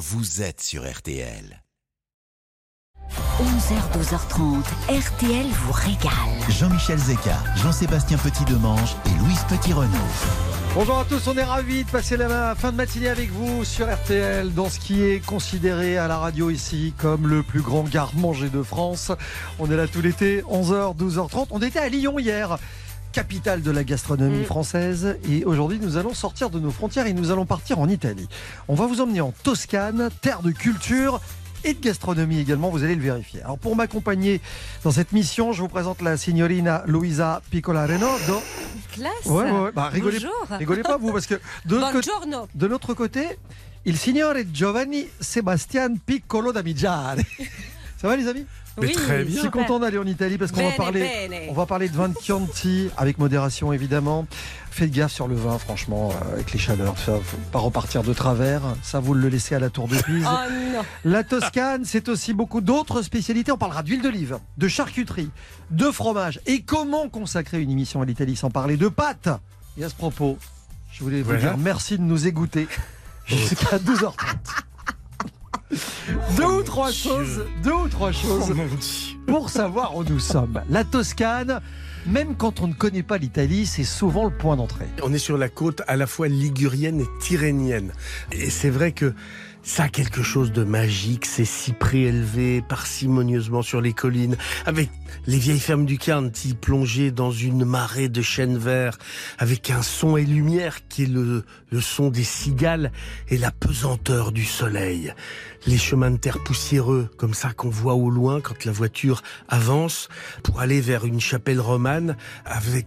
vous êtes sur RTL. 11h, 12h30, RTL vous régale. Jean-Michel Zeka, Jean-Sébastien Petit-Demange et Louise Petit-Renaud. Bonjour à tous, on est ravis de passer la fin de matinée avec vous sur RTL dans ce qui est considéré à la radio ici comme le plus grand garde-manger de France. On est là tout l'été, 11h, 12h30. On était à Lyon hier capitale de la gastronomie Mm. française. Et aujourd'hui, nous allons sortir de nos frontières et nous allons partir en Italie. On va vous emmener en Toscane, terre de culture et de gastronomie également, vous allez le vérifier. Alors pour m'accompagner dans cette mission, je vous présente la signorina Luisa Piccolareno. Do- Classe. Ouais, ouais, ouais. Bah, rigolez, Bonjour. rigolez pas vous, parce que de l'autre côté, Buongiorno. de l'autre côté, il signore Giovanni Sebastian Piccolo d'Amigiane. Ça va les amis? Mais Oui, très Je bien. suis super. content d'aller en Italie parce qu'on va parler, bene. on va parler de vin de Chianti avec modération évidemment. Faites gaffe sur le vin, franchement, euh, avec les chaleurs, tout ça, faut pas repartir de travers. Ça, vous le laissez à la tour de Pise. Oh non. La Toscane, c'est aussi beaucoup d'autres spécialités. On parlera d'huile d'olive, de charcuterie, de fromage. Et comment consacrer une émission à l'Italie sans parler de pâtes? Et à ce propos, je voulais vous dire merci de nous égoutter jusqu'à 12h30. Deux ou trois choses, deux ou trois Oh choses pour savoir où nous sommes. La Toscane, même quand on ne connaît pas l'Italie, c'est souvent le point d'entrée. On est sur la côte à la fois ligurienne et tyrrhénienne. Et c'est vrai que ça a quelque chose de magique, ces cyprès élevés parcimonieusement sur les collines, avec les vieilles fermes du Chianti plongées dans une marée de chênes verts, avec un son et lumière qui est le, son des cigales et la pesanteur du soleil. Les chemins de terre poussiéreux, comme ça qu'on voit au loin quand la voiture avance, pour aller vers une chapelle romane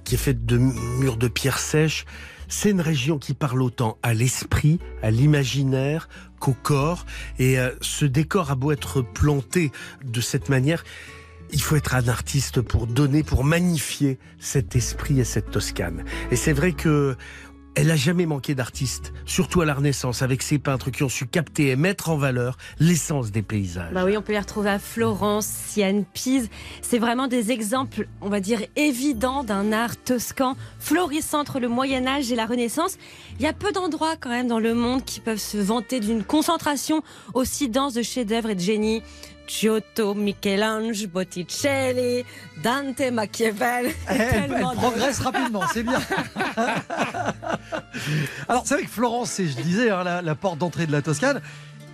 qui est faite de murs de pierre sèche. C'est une région qui parle autant à l'esprit, à l'imaginaire qu'au corps. Et euh, ce décor a beau être planté de cette manière, il faut être un artiste pour donner, pour magnifier cet esprit et cette Toscane. Et c'est vrai que elle a jamais manqué d'artistes, surtout à la Renaissance, avec ses peintres qui ont su capter et mettre en valeur l'essence des paysages. Bah oui, on peut les retrouver à Florence, Sienne, Pise. C'est vraiment des exemples, on va dire, évidents d'un art toscan florissant entre le Moyen Âge et la Renaissance. Il y a peu d'endroits quand même dans le monde qui peuvent se vanter d'une concentration aussi dense de chefs-d'œuvre et de génie. Giotto, Michel-Ange, Botticelli, Dante, Machiavel. Elle, elle de- progresse rapidement, c'est bien. Alors c'est vrai que Florence, c'est, je disais, hein, la, la porte d'entrée de la Toscane,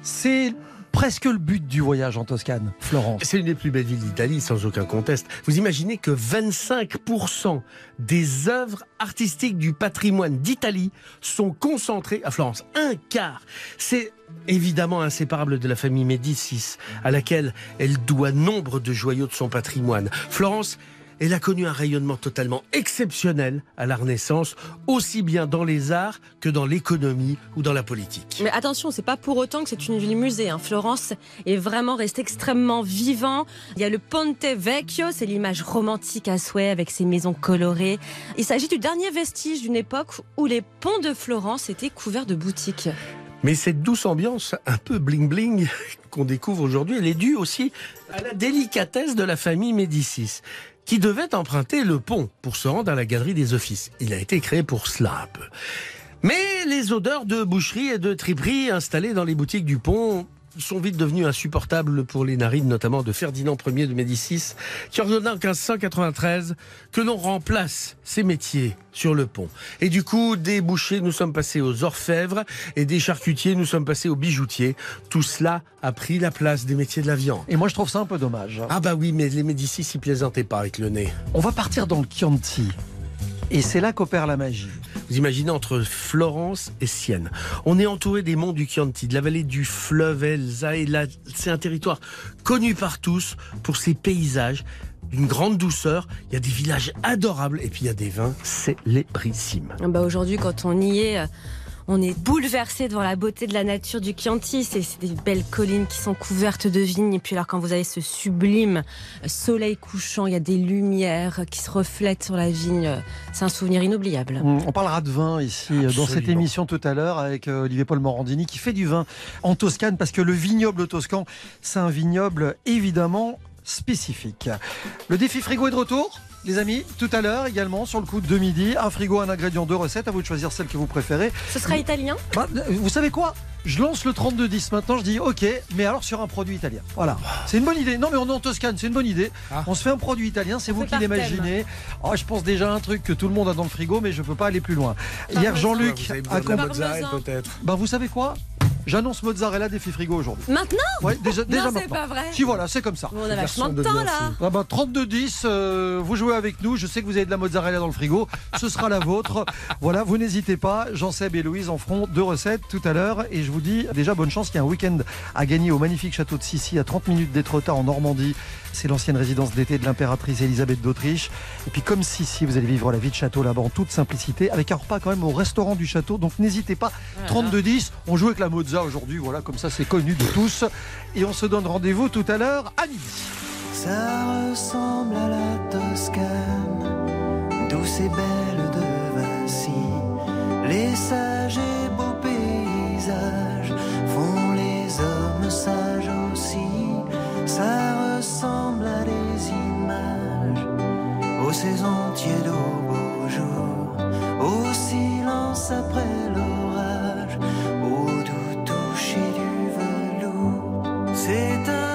c'est presque le but du voyage en Toscane, Florence. C'est une des plus belles villes d'Italie, sans aucun conteste. Vous imaginez que 25% des œuvres artistiques du patrimoine d'Italie sont concentrées à Florence. Un quart. C'est évidemment inséparable de la famille Médicis, à laquelle elle doit nombre de joyaux de son patrimoine. Florence, elle a connu un rayonnement totalement exceptionnel à la Renaissance, aussi bien dans les arts que dans l'économie ou dans la politique. Mais attention, c'est pas pour autant que c'est une ville musée. hein. Florence est vraiment restée extrêmement vivant. Il y a le Ponte Vecchio, c'est l'image romantique à souhait avec ses maisons colorées. Il s'agit du dernier vestige d'une époque où les ponts de Florence étaient couverts de boutiques. Mais cette douce ambiance un peu bling-bling qu'on découvre aujourd'hui, elle est due aussi à la délicatesse de la famille Médicis, qui devait emprunter le pont pour se rendre à la galerie des offices. Il a été créé pour cela. Mais les odeurs de boucherie et de triperie installées dans les boutiques du pont sont vite devenues insupportables pour les narines, notamment de Ferdinand Ier de Médicis, qui ordonna en 1593 que l'on remplace ces métiers sur le pont. Et du coup, des bouchers, nous sommes passés aux orfèvres, et des charcutiers, nous sommes passés aux bijoutiers. Tout cela a pris la place des métiers de la viande. Et moi je trouve ça un peu dommage. Ah bah oui, mais les Médicis s'y plaisantaient pas avec le nez. On va partir dans le Chianti. Et c'est là qu'opère la magie. Vous imaginez entre Florence et Sienne. On est entouré des monts du Chianti, de la vallée du fleuve Elsa, et là, c'est un territoire connu par tous pour ses paysages d'une grande douceur. Il y a des villages adorables et puis il y a des vins célébrissimes. Ah Bah Aujourd'hui, quand on y est, euh, on est bouleversé devant la beauté de la nature du Chianti. C'est des belles collines qui sont couvertes de vignes. Et puis alors quand vous avez ce sublime soleil couchant, il y a des lumières qui se reflètent sur la vigne. C'est un souvenir inoubliable. On parlera de vin ici euh, dans cette émission tout à l'heure avec euh, Olivier Paul Morandini qui fait du vin en Toscane parce que le vignoble toscan, c'est un vignoble évidemment spécifique. Le défi frigo est de retour? Les amis, tout à l'heure également sur le coup de midi, un frigo, un ingrédient, deux recettes. À vous de choisir celle que vous préférez. Ce sera italien Bah, euh, vous savez quoi? Je lance le 32-10 maintenant, je dis ok, mais alors sur un produit italien. Voilà, c'est une bonne idée. Non mais on est en Toscane, c'est une bonne idée. Ah. On se fait un produit italien, c'est vous qui l'imaginez. Oh, je pense déjà à un truc que tout le monde a dans le frigo, mais je peux pas aller plus loin. Hier. Jean-Luc a. Ben, vous savez quoi? J'annonce mozzarella défi frigo aujourd'hui. Maintenant Ouais, déjà, déjà Non, c'est maintenant. pas vrai. Si voilà, c'est comme ça. On a vachement de temps là. Ah bah, 32-10, euh, vous jouez avec nous. Je sais que vous avez de la mozzarella dans le frigo. Ce sera la vôtre. Voilà, vous n'hésitez pas. Jean-Seb et Louise en feront deux recettes tout à l'heure. Et je vous dis déjà bonne chance. Il y a un week-end à gagner au magnifique château de Sissi à 30 minutes d'Étretat en Normandie. C'est l'ancienne résidence d'été de l'impératrice Elisabeth d'Autriche. Et puis comme Sissi, vous allez vivre la vie de château là-bas en toute simplicité avec un repas quand même au restaurant du château. Donc n'hésitez pas. 32-10, on joue avec la aujourd'hui. Voilà, comme ça c'est connu de tous. Et on se donne rendez-vous tout à l'heure à midi. Ça ressemble à la Toscane, douce et belle de Vinci. Les sages et beaux paysages font les hommes sages aussi. Ça ressemble à des images, aux saisons tièdes, aux beaux jours, au silence après l'orage, C'est un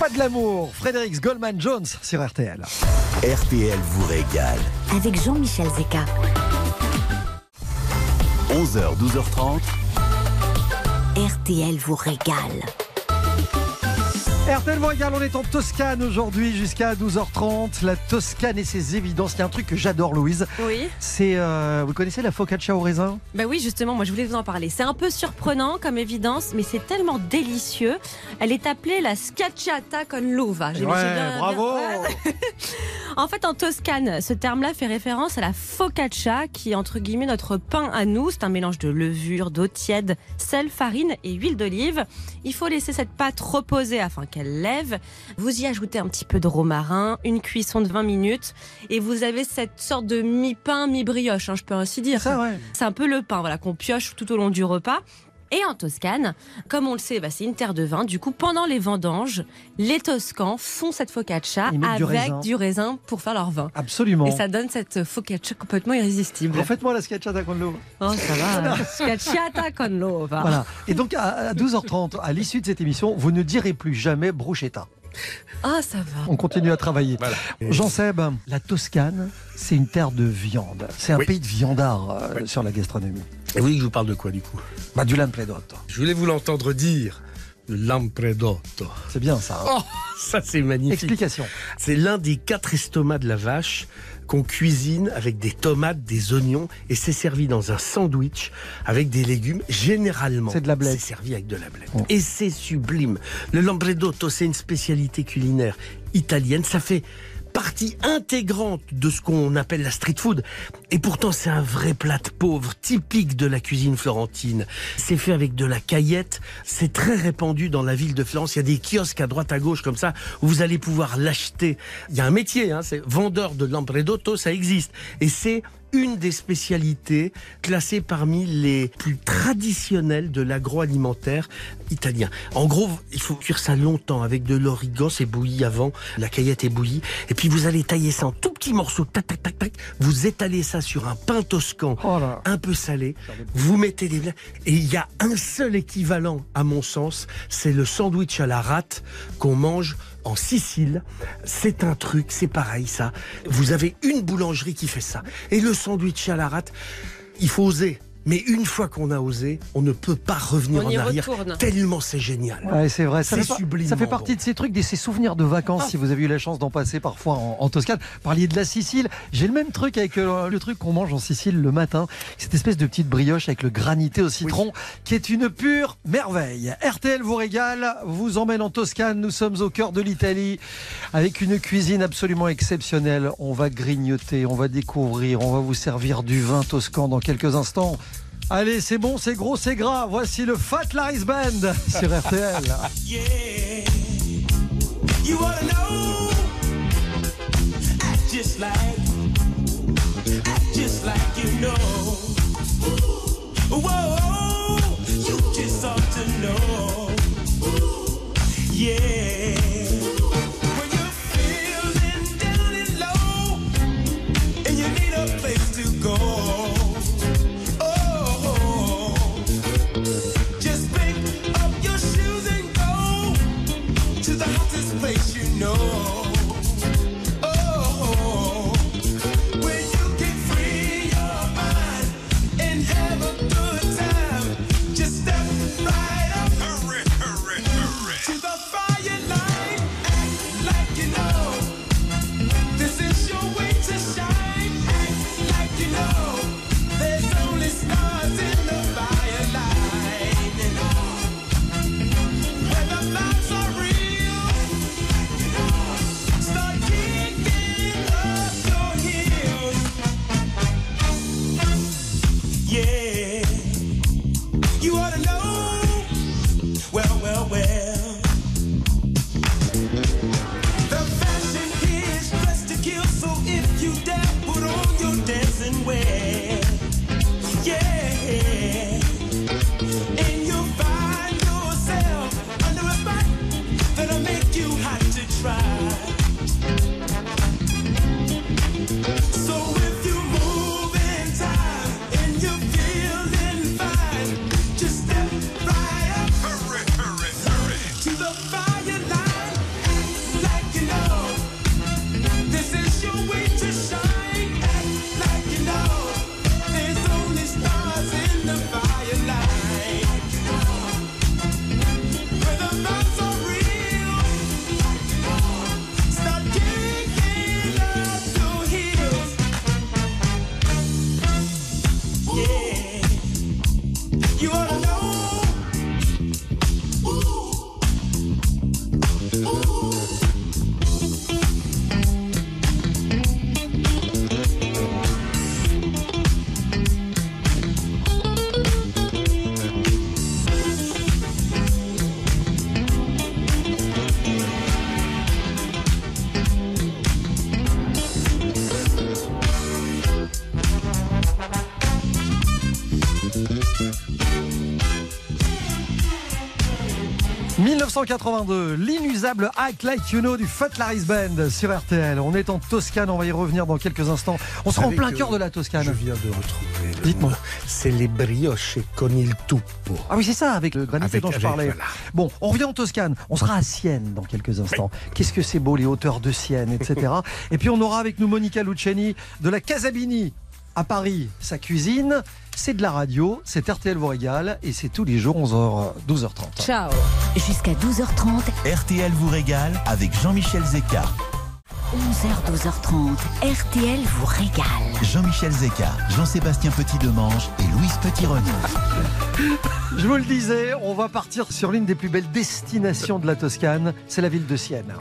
pas de l'amour. Frédéric Goldman Jones sur RTL. RTL vous régale. Avec Jean-Michel Zeka. 11h, 12h30. RTL vous régale. RTL régale, on est en Toscane aujourd'hui jusqu'à 12h30. La Toscane et ses évidences. Il y a un truc que j'adore, Louise. Oui. C'est, euh, vous connaissez la focaccia au raisin? Bah oui, justement, moi je voulais vous en parler. C'est un peu surprenant comme évidence, mais c'est tellement délicieux. Elle est appelée la scacciata con l'uva. Bien- bravo. bien- En fait, en Toscane, ce terme-là fait référence à la focaccia, qui est entre guillemets notre pain à nous. C'est un mélange de levure, d'eau tiède, sel, farine et huile d'olive. Il faut laisser cette pâte reposer afin qu'elle lève. Vous y ajoutez un petit peu de romarin, une cuisson de 20 minutes, et vous avez cette sorte de mi-pain, mi-brioche, hein, je peux ainsi dire. Ça, ouais. C'est un peu le pain voilà, qu'on pioche tout au long du repas. Et en Toscane, comme on le sait, bah, c'est une terre de vin. Du coup, pendant les vendanges, les Toscans font cette focaccia du avec raisin. du raisin pour faire leur vin. Absolument. Et ça donne cette focaccia complètement irrésistible. Refaites-moi la scacciata con l'uva. Oh, ça va. Scacciata con l'uva. Voilà. Et donc à à 12h30, à l'issue de cette émission, vous ne direz plus jamais bruschetta. Ah, ça va. On continue à travailler. Voilà. Jean Seb, la Toscane, c'est une terre de viande. C'est un Oui. pays de viandards euh, sur la gastronomie. Et oui, je vous parle de quoi du coup? Bah, du lampredotto. Je voulais vous l'entendre dire. Le lampredotto. C'est bien ça. hein. Oh, ça c'est magnifique. Explication. C'est l'un des quatre estomacs de la vache qu'on cuisine avec des tomates, des oignons et c'est servi dans un sandwich avec des légumes. Généralement, C'est de la blette. C'est servi avec de la blette. Oh. Et c'est sublime. Le lambredotto, c'est une spécialité culinaire italienne. Ça fait partie intégrante de ce qu'on appelle la street food. Et pourtant, c'est un vrai plat de pauvre, typique de la cuisine florentine. C'est fait avec de la caillette. C'est très répandu dans la ville de Florence. Il y a des kiosques à droite à gauche comme ça où vous allez pouvoir l'acheter. Il y a un métier, hein, c'est vendeur de lambredotto, ça existe. Et c'est une des spécialités classées parmi les plus traditionnelles de l'agroalimentaire italien. En gros, il faut cuire ça longtemps avec de l'origan, c'est bouilli avant, la caillette est bouillie, et puis vous allez tailler ça en tout petits morceaux, tac, tac, tac, tac, vous étalez ça sur un pain toscan Oh un peu salé, vous mettez des et il y a un seul équivalent, à mon sens, c'est le sandwich à la rate qu'on mange en Sicile. C'est un truc, c'est pareil ça. Vous avez une boulangerie qui fait ça. Et le sandwich à la rate, il faut oser. Mais une fois qu'on a osé, on ne peut pas revenir On en y arrière. retourne. Tellement c'est génial. Ouais, c'est vrai. Ça C'est fait, sublimement ça fait partie bon. de ces trucs, de ces souvenirs de vacances, si vous avez eu la chance d'en passer parfois en, en Toscane. Parliez de la Sicile. J'ai le même truc avec euh, le truc qu'on mange en Sicile le matin. Cette espèce de petite brioche avec le granité au citron, qui est une pure merveille. RTL vous régale, vous emmène en Toscane. Nous sommes au cœur de l'Italie, avec une cuisine absolument exceptionnelle. On va grignoter, on va découvrir, on va vous servir du vin toscan dans quelques instants. Allez, c'est bon, c'est gros, c'est gras. Voici le Fat Laris Band sur RTL. Yeah. You wanna know? Act just like, act just like you know. Whoa, you just ought to know. Yeah. 1982, l'inusable Act Like You Know du Fat Larry's Band sur RTL. On est en Toscane, on va y revenir dans quelques instants. On sera en plein euh, cœur de la Toscane. Je viens de retrouver. le Dites-moi. C'est les brioches con il tuppo. Ah oui, c'est ça, avec le granit Avec- dont je parlais. voilà. Bon, on revient en Toscane. On sera à Sienne dans quelques instants. Qu'est-ce que c'est beau, les hauteurs de Sienne, etc. Et puis on aura avec nous Monica Luciani de la Casabini à Paris. Sa cuisine, c'est de la radio, c'est RTL vous régale et c'est tous les jours 11h, 12h30. Ciao. Jusqu'à 12h30, RTL vous régale avec Jean-Michel Zeka. 11h, 12h30, RTL vous régale. Jean-Michel Zeka, Jean-Sébastien Petit-Demange et Louise Petit-Renaud. Je vous le disais, on va partir sur l'une des plus belles destinations de la Toscane, c'est la ville de Sienne.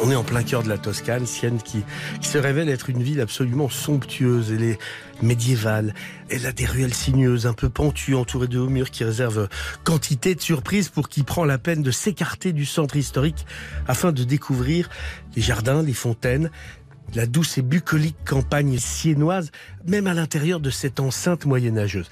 On est en plein cœur de la Toscane, Sienne qui, qui se révèle être une ville absolument somptueuse. Elle est médiévale. Elle a des ruelles sinueuses, un peu pentues, entourées de hauts murs qui réservent quantité de surprises pour qui prend la peine de s'écarter du centre historique afin de découvrir les jardins, les fontaines, la douce et bucolique campagne siennoise, même à l'intérieur de cette enceinte moyenâgeuse.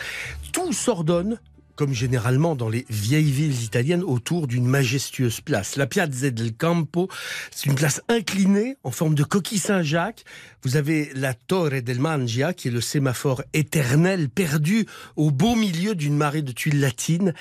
Tout s'ordonne comme généralement dans les vieilles villes italiennes, autour d'une majestueuse place. La Piazza del Campo, c'est une place inclinée en forme de coquille Saint-Jacques. Vous avez la Torre del Mangia, qui est le sémaphore éternel perdu au beau milieu d'une marée de tuiles latines.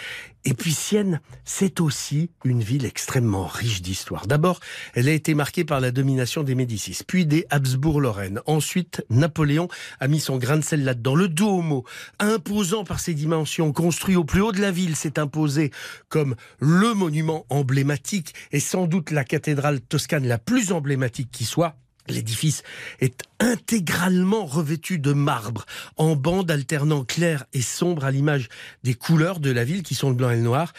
Et puis Sienne, c'est aussi une ville extrêmement riche d'histoire. D'abord, elle a été marquée par la domination des Médicis, puis des Habsbourg-Lorraine. Ensuite, Napoléon a mis son grain de sel là-dedans. Le Duomo, imposant par ses dimensions, construit au plus haut de la ville, s'est imposé comme le monument emblématique et sans doute la cathédrale toscane la plus emblématique qui soit. L'édifice est intégralement revêtu de marbre, en bandes alternant clair et sombre à l'image des couleurs de la ville qui sont le blanc et le noir.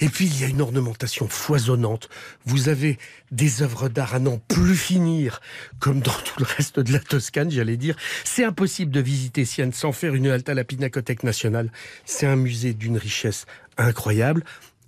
Et puis il y a une ornementation foisonnante. Vous avez des œuvres d'art à n'en plus finir, comme dans tout le reste de la Toscane, j'allais dire. C'est impossible de visiter Sienne sans faire une halte à la Pinacothèque nationale. C'est un musée d'une richesse incroyable.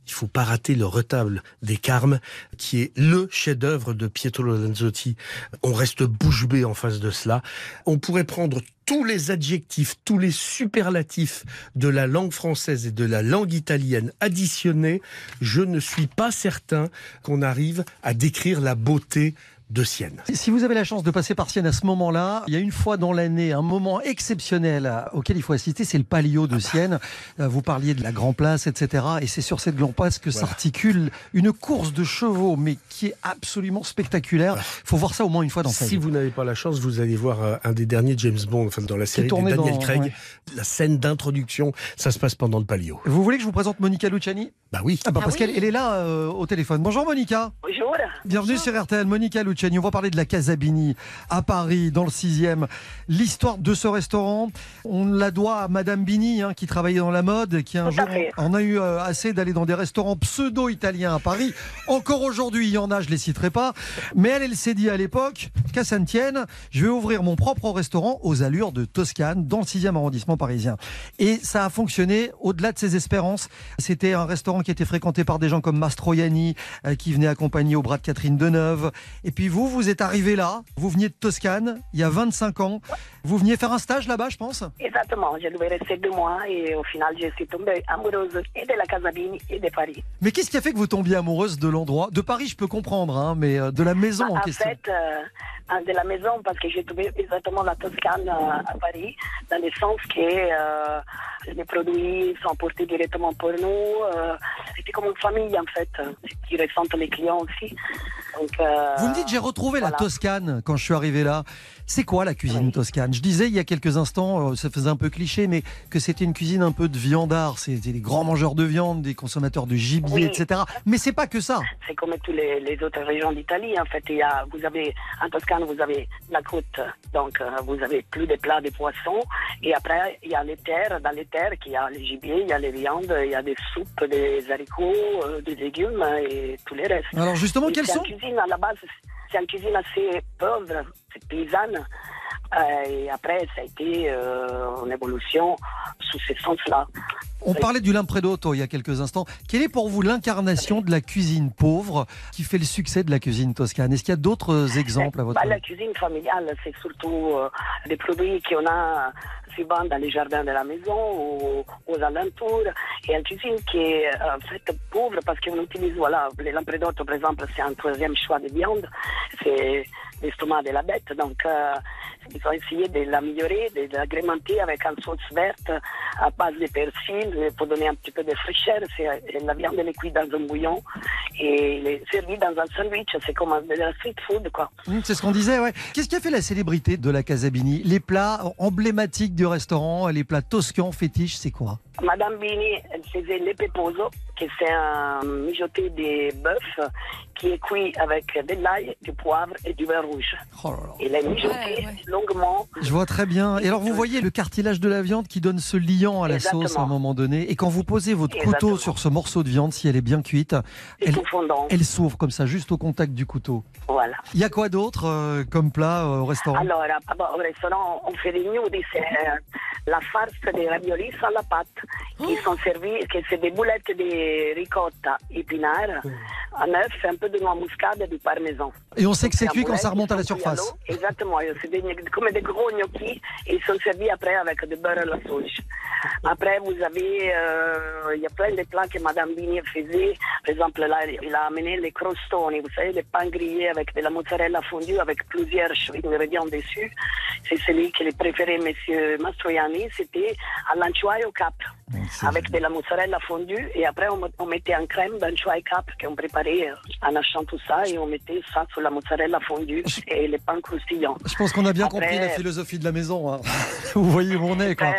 Il faut pas rater le retable des Carmes, qui est le chef-d'œuvre de Pietro Lorenzotti. On reste bouche bée en face de cela. On pourrait prendre tous les adjectifs, tous les superlatifs de la langue française et de la langue italienne additionnés. Je ne suis pas certain qu'on arrive à décrire la beauté de Sienne. Si vous avez la chance de passer par Sienne à ce moment-là, il y a une fois dans l'année un moment exceptionnel auquel il faut assister, c'est le Palio de Sienne. Euh, Vous parliez de la Grand Place, etc. Et c'est sur cette Grand Place que Voilà. s'articule une course de chevaux, mais qui est absolument spectaculaire. Il faut voir ça au moins une fois dans sa Si vie. vous n'avez pas la chance, vous allez voir euh, un des derniers James Bond, enfin dans la série de Daniel dans- Craig. ouais. La scène d'introduction, ça se passe pendant le palio. Vous voulez que je vous présente Monica Luciani? Bah oui. ah bah Ah Parce oui. qu'elle elle est là euh, au téléphone. Bonjour Monica. Bonjour. Bienvenue sur RTL, Monica Luciani. On va parler de la Casabini à Paris, dans le 6e. L'histoire de ce restaurant, on la doit à Madame Bini, hein, qui travaillait dans la mode, qui un Tout jour en a eu euh, assez d'aller dans des restaurants pseudo-italiens à Paris. Encore aujourd'hui, il y en a, je les citerai pas. Mais elle, elle s'est dit à l'époque, qu'à ça ne tienne, je vais ouvrir mon propre restaurant aux allures de Toscane, dans le 6e arrondissement parisien. Et ça a fonctionné au-delà de ses espérances. C'était un restaurant qui était fréquenté par des gens comme Mastroianni, euh, qui venait accompagner au bras de Catherine Deneuve. Et puis vous, vous êtes arrivé là, vous veniez de Toscane, il y a 25 ans. Vous veniez faire un stage là-bas, je pense? Exactement, je devais rester deux mois et au final, je suis tombée amoureuse et de la Casabine et de Paris. Mais qu'est-ce qui a fait que vous tombiez amoureuse de l'endroit? De Paris, je peux comprendre, hein, mais euh, de la maison en en question. fait, euh, de la maison, parce que j'ai trouvé exactement la Toscane euh, à Paris, dans le sens que euh, les produits sont portés directement pour nous. euh, C'était comme une famille, en fait, euh, qui ressentent les clients aussi. Donc, euh, Vous me dites, j'ai retrouvé la. Toscane quand je suis arrivé là. C'est quoi la cuisine Oui. toscane? Je disais il y a quelques instants, euh, ça faisait un peu cliché, mais que c'était une cuisine un peu de viandard. C'était des grands mangeurs de viande, des consommateurs de gibier, Oui. etc. Mais c'est pas que ça. c'est comme toutes les, les autres régions d'Italie. En fait, il y a, vous avez en Toscane, vous avez la côte, donc euh, vous avez plus de plats de poissons. Et après, il y a les terres. Dans les terres, il y a les gibiers, il y a les viandes, il y a des soupes, des haricots, euh, des légumes et tout le reste. Alors justement, Et quels c'est sont une cuisine à la base, c'est une cuisine assez pauvre, c'est paysanne. Euh, et après, ça a été euh, en évolution sous ce sens-là. On parlait du Lampredotto il y a quelques instants. Quelle est pour vous l'incarnation de la cuisine pauvre qui fait le succès de la cuisine toscane? Est-ce qu'il y a d'autres exemples à votre Bah, la cuisine familiale, c'est surtout euh, des produits qu'on a souvent dans les jardins de la maison ou aux alentours. Et une cuisine qui est euh, en fait pauvre parce qu'on utilise, voilà, les lampredotto par exemple, c'est un troisième choix de viande, c'est l'estomac de la bête. Donc, euh, ils ont essayé de l'améliorer, de l'agrémenter avec une sauce verte à base de persil pour donner un petit peu de fraîcheur. C'est, la viande est cuite dans un bouillon et elle est servie dans un sandwich. C'est comme de la street food, quoi. Hum, C'est ce qu'on disait, ouais. Qu'est-ce qui a fait la célébrité de la Casabini Les plats emblématiques du restaurant, les plats toscans fétiches, c'est quoi? Madame Bini, elle faisait le peposo, que c'est un mijoté de bœuf qui est cuit avec de l'ail, du poivre et du vin rouge. Oh là là. Il est mijoté Ouais, ouais. longuement. Je vois très bien. Et alors, vous voyez le cartilage de la viande qui donne ce liant à la Exactement. sauce à un moment donné. Et quand vous posez votre couteau sur ce morceau de viande, si elle est bien cuite, elle, s'ouvre comme ça, juste au contact du couteau. Voilà. Il y a quoi d'autre euh, comme plat euh, au restaurant? Alors, au restaurant, on fait des gnudi, c'est euh, la farce des raviolis sans la pâte, qui sont servis, que c'est des boulettes de ricotta épinards, un œuf, un peu de noix muscade et du parmesan. Et on sait que c'est cuit quand ça remonte à la sont à surface. Exactement, c'est comme des gros gnocchis et ils sont servis après avec du beurre à la sauce. Après, vous avez, euh, il y a plein de plats que Madame Bini faisait. Par exemple, là, il a amené les crostoni, vous savez, les pains grillés avec de la mozzarella fondue avec plusieurs ingrédients dessus. C'est celui que les préférait Monsieur Mastroianni, c'était à l'anchois au cap. Avec de la mozzarella fondue et après on, on mettait un crème d'anchois et cap qu'on préparait euh, en achetant tout ça et on mettait ça sur la mozzarella fondue et les pains croustillants. Je pense qu'on a bien Après- compris la philosophie de la maison. hein. vous voyez où on est, quoi.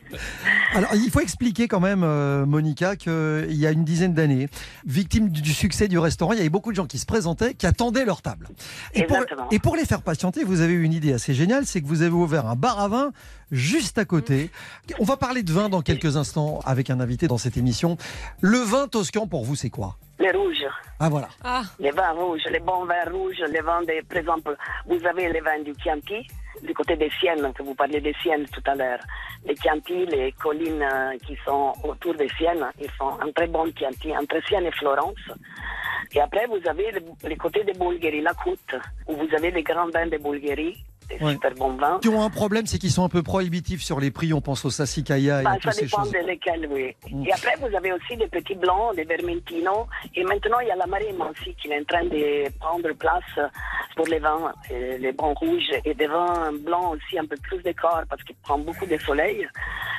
Alors, il faut expliquer quand même, euh, Monica, qu'il y a une dizaine d'années, victime du du succès du restaurant, il y avait beaucoup de gens qui se présentaient, qui attendaient leur table. Et pour, Exactement. et pour les faire patienter, vous avez eu une idée assez géniale, c'est que vous avez ouvert un bar à vin juste à côté. On va parler de vin dans quelques instants avec un invité dans cette émission. Le vin toscan, pour vous, c'est quoi? Les rouges, Ah voilà. Ah, les vins rouges, les bons vins rouges, les vins de, par exemple, vous avez les vins du Chianti, du côté des Siennes, que vous parliez des Siennes tout à l'heure. Les Chianti, les collines euh, qui sont autour des Siennes, ils sont un très bon Chianti, entre Sienne et Florence. Et après, vous avez le- les côtés de Bulgarie, la côte, où vous avez les grands vins de Bulgarie, des Ouais. super bons vins. Qui ont un problème, c'est qu'ils sont un peu prohibitifs sur les prix. On pense au Sassicaia et Bah, à ça toutes ces dépend choses. de lesquels, oui. Mm. Et après, vous avez aussi des petits blancs, des vermentino. Et maintenant, il y a la marine aussi qui est en train de prendre place pour les vins, et les bons rouges et des vins blancs aussi, un peu plus de corps parce qu'ils prennent beaucoup de soleil.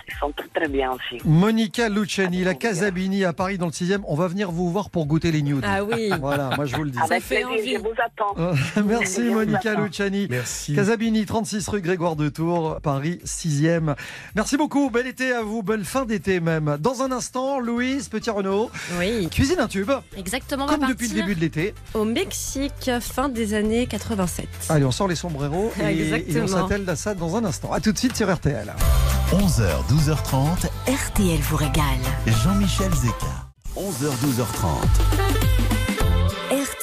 Ils sont très, très bien aussi. Monica Luciani, la Ah, Casabini à Paris dans le 6e. On va venir vous voir pour goûter les nudes. ah oui. Voilà, moi je vous le dis. Avec fait plaisir, envie. je vous attends. Euh, Merci Monica. Luciani. Merci. Casabini, 36 rue Grégoire de Tours, Paris 6e. Merci beaucoup, bel été à vous, belle fin d'été même. Dans un instant, Louise Petit-Renaud, Oui, cuisine un tube, exactement. Comme depuis le début de l'été. au Mexique, fin des années 87. Allez, on sort les sombreros et, et on s'attelle à ça dans un instant. A tout de suite sur RTL. 11h, 12h30, RTL vous régale. Jean-Michel Zeka. 11h, 12h30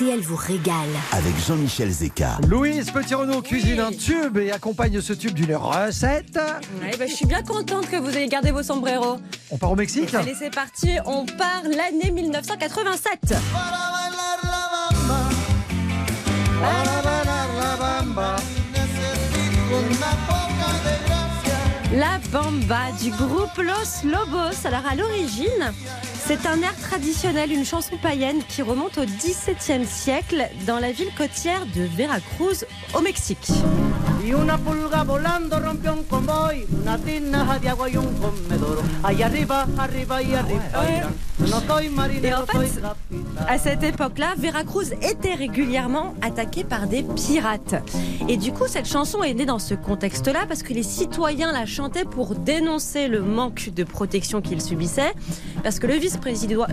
RTL vous régale. avec Jean-Michel Zeka. Louise Petit-Renaud cuisine un tube et accompagne ce tube d'une recette. Ouais, bah, je suis bien contente que vous ayez gardé vos sombreros. On part au Mexique Allez, c'est parti. On part l'année 1987. La bamba du groupe Los Lobos. Alors à l'origine, c'est un air traditionnel, une chanson païenne qui remonte au XVIIe siècle dans la ville côtière de Veracruz au Mexique. Y una pulga volando rompió un convoy, una tinaja de agua y un comedor. Allá arriba, arriba y arriba. No soy marinero, Et en fait. À cette époque-là, Veracruz était régulièrement attaquée par des pirates. Et du coup, cette chanson est née dans ce contexte-là parce que les citoyens la chantaient pour dénoncer le manque de protection qu'ils subissaient. Parce que le vice-président.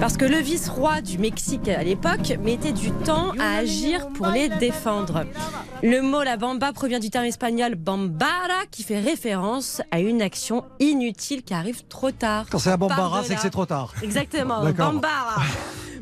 Parce que le vice-roi du Mexique à l'époque mettait du temps à agir pour les défendre. Le mot la bamba provient du terme espagnol bambara qui fait référence à une action inutile qui arrive trop tard. Quand c'est à Bambara, c'est que c'est trop tard. Exactement. Bambara.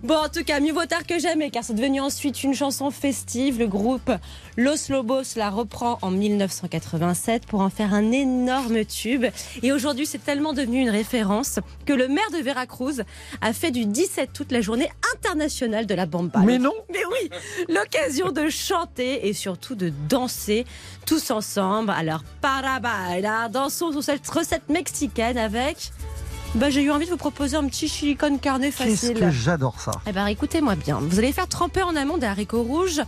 Bon, en tout cas, mieux vaut tard que jamais, car c'est devenu ensuite une chanson festive. Le groupe Los Lobos la reprend en 1987 pour en faire un énorme tube. Et aujourd'hui, c'est tellement devenu une référence que le maire de Veracruz a fait du 17 août la journée internationale de la bamba. Mais non Mais oui L'occasion de chanter et surtout de danser tous ensemble. Alors, para bailar, dansons sur cette recette mexicaine avec... Bah, j'ai eu envie de vous proposer un petit chili con carne Qu'est-ce facile. que j'adore ça. Eh ben, écoutez-moi bien. Vous allez faire tremper en amont des haricots rouges,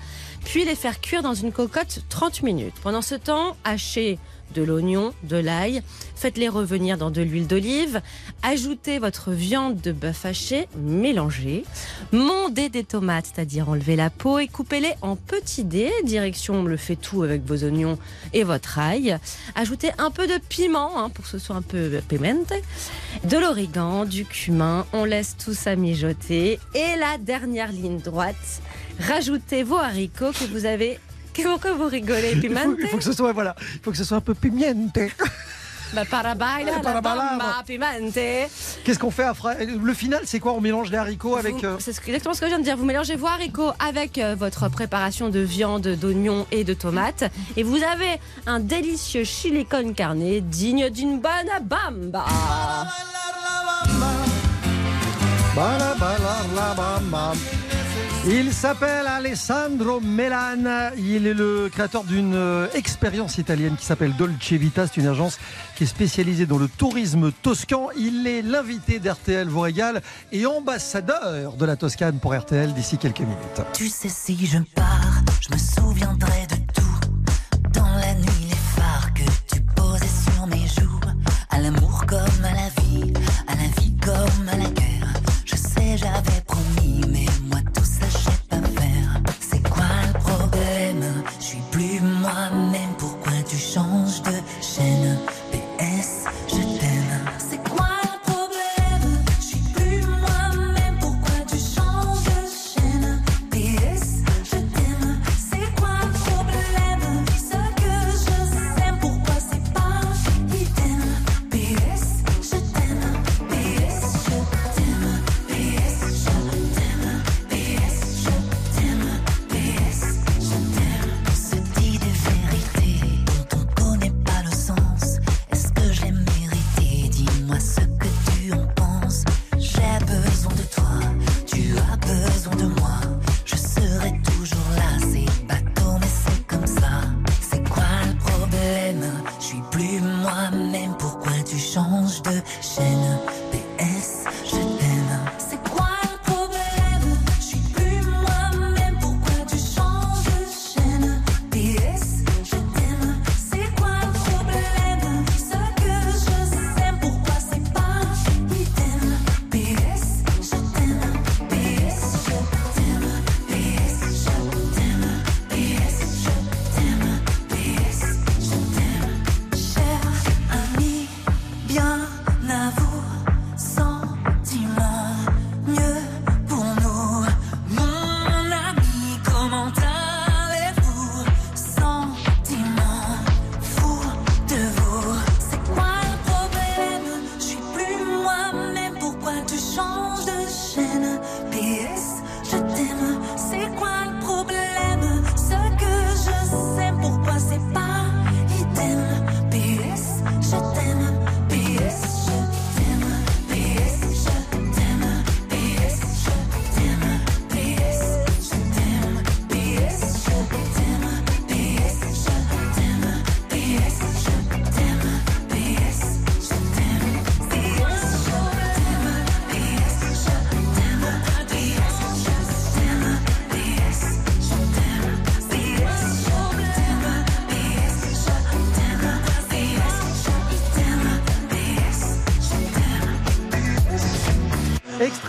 puis les faire cuire dans une cocotte 30 minutes. Pendant ce temps, hachez de l'oignon, de l'ail, faites-les revenir dans de l'huile d'olive, ajoutez votre viande de bœuf haché, mélangez, mondez des tomates, c'est-à-dire enlevez la peau et coupez-les en petits dés, direction le fait tout avec vos oignons et votre ail. Ajoutez un peu de piment hein, pour que ce soit un peu pimente, de l'origan, du cumin, on laisse tout ça mijoter. Et la dernière ligne droite, rajoutez vos haricots que vous avez pourquoi vous rigolez, Il faut, pimente il faut que ce soit voilà, il faut que ce soit un peu pimiente. Bah, la pimente. Qu'est-ce qu'on fait après? Le final, c'est quoi? On mélange les haricots avec. Euh, C'est exactement ce que je viens de dire. Vous mélangez vos haricots avec euh, votre préparation de viande, d'oignons et de tomates. Et vous avez un délicieux chili con carne digne d'une bonne bamba. Il s'appelle Alessandro Melan. Il est le créateur d'une euh, expérience italienne qui s'appelle Dolce Vita. C'est une agence qui est spécialisée dans le tourisme toscan. Il est l'invité d'RTL vous régale et ambassadeur de la Toscane pour RTL d'ici quelques minutes.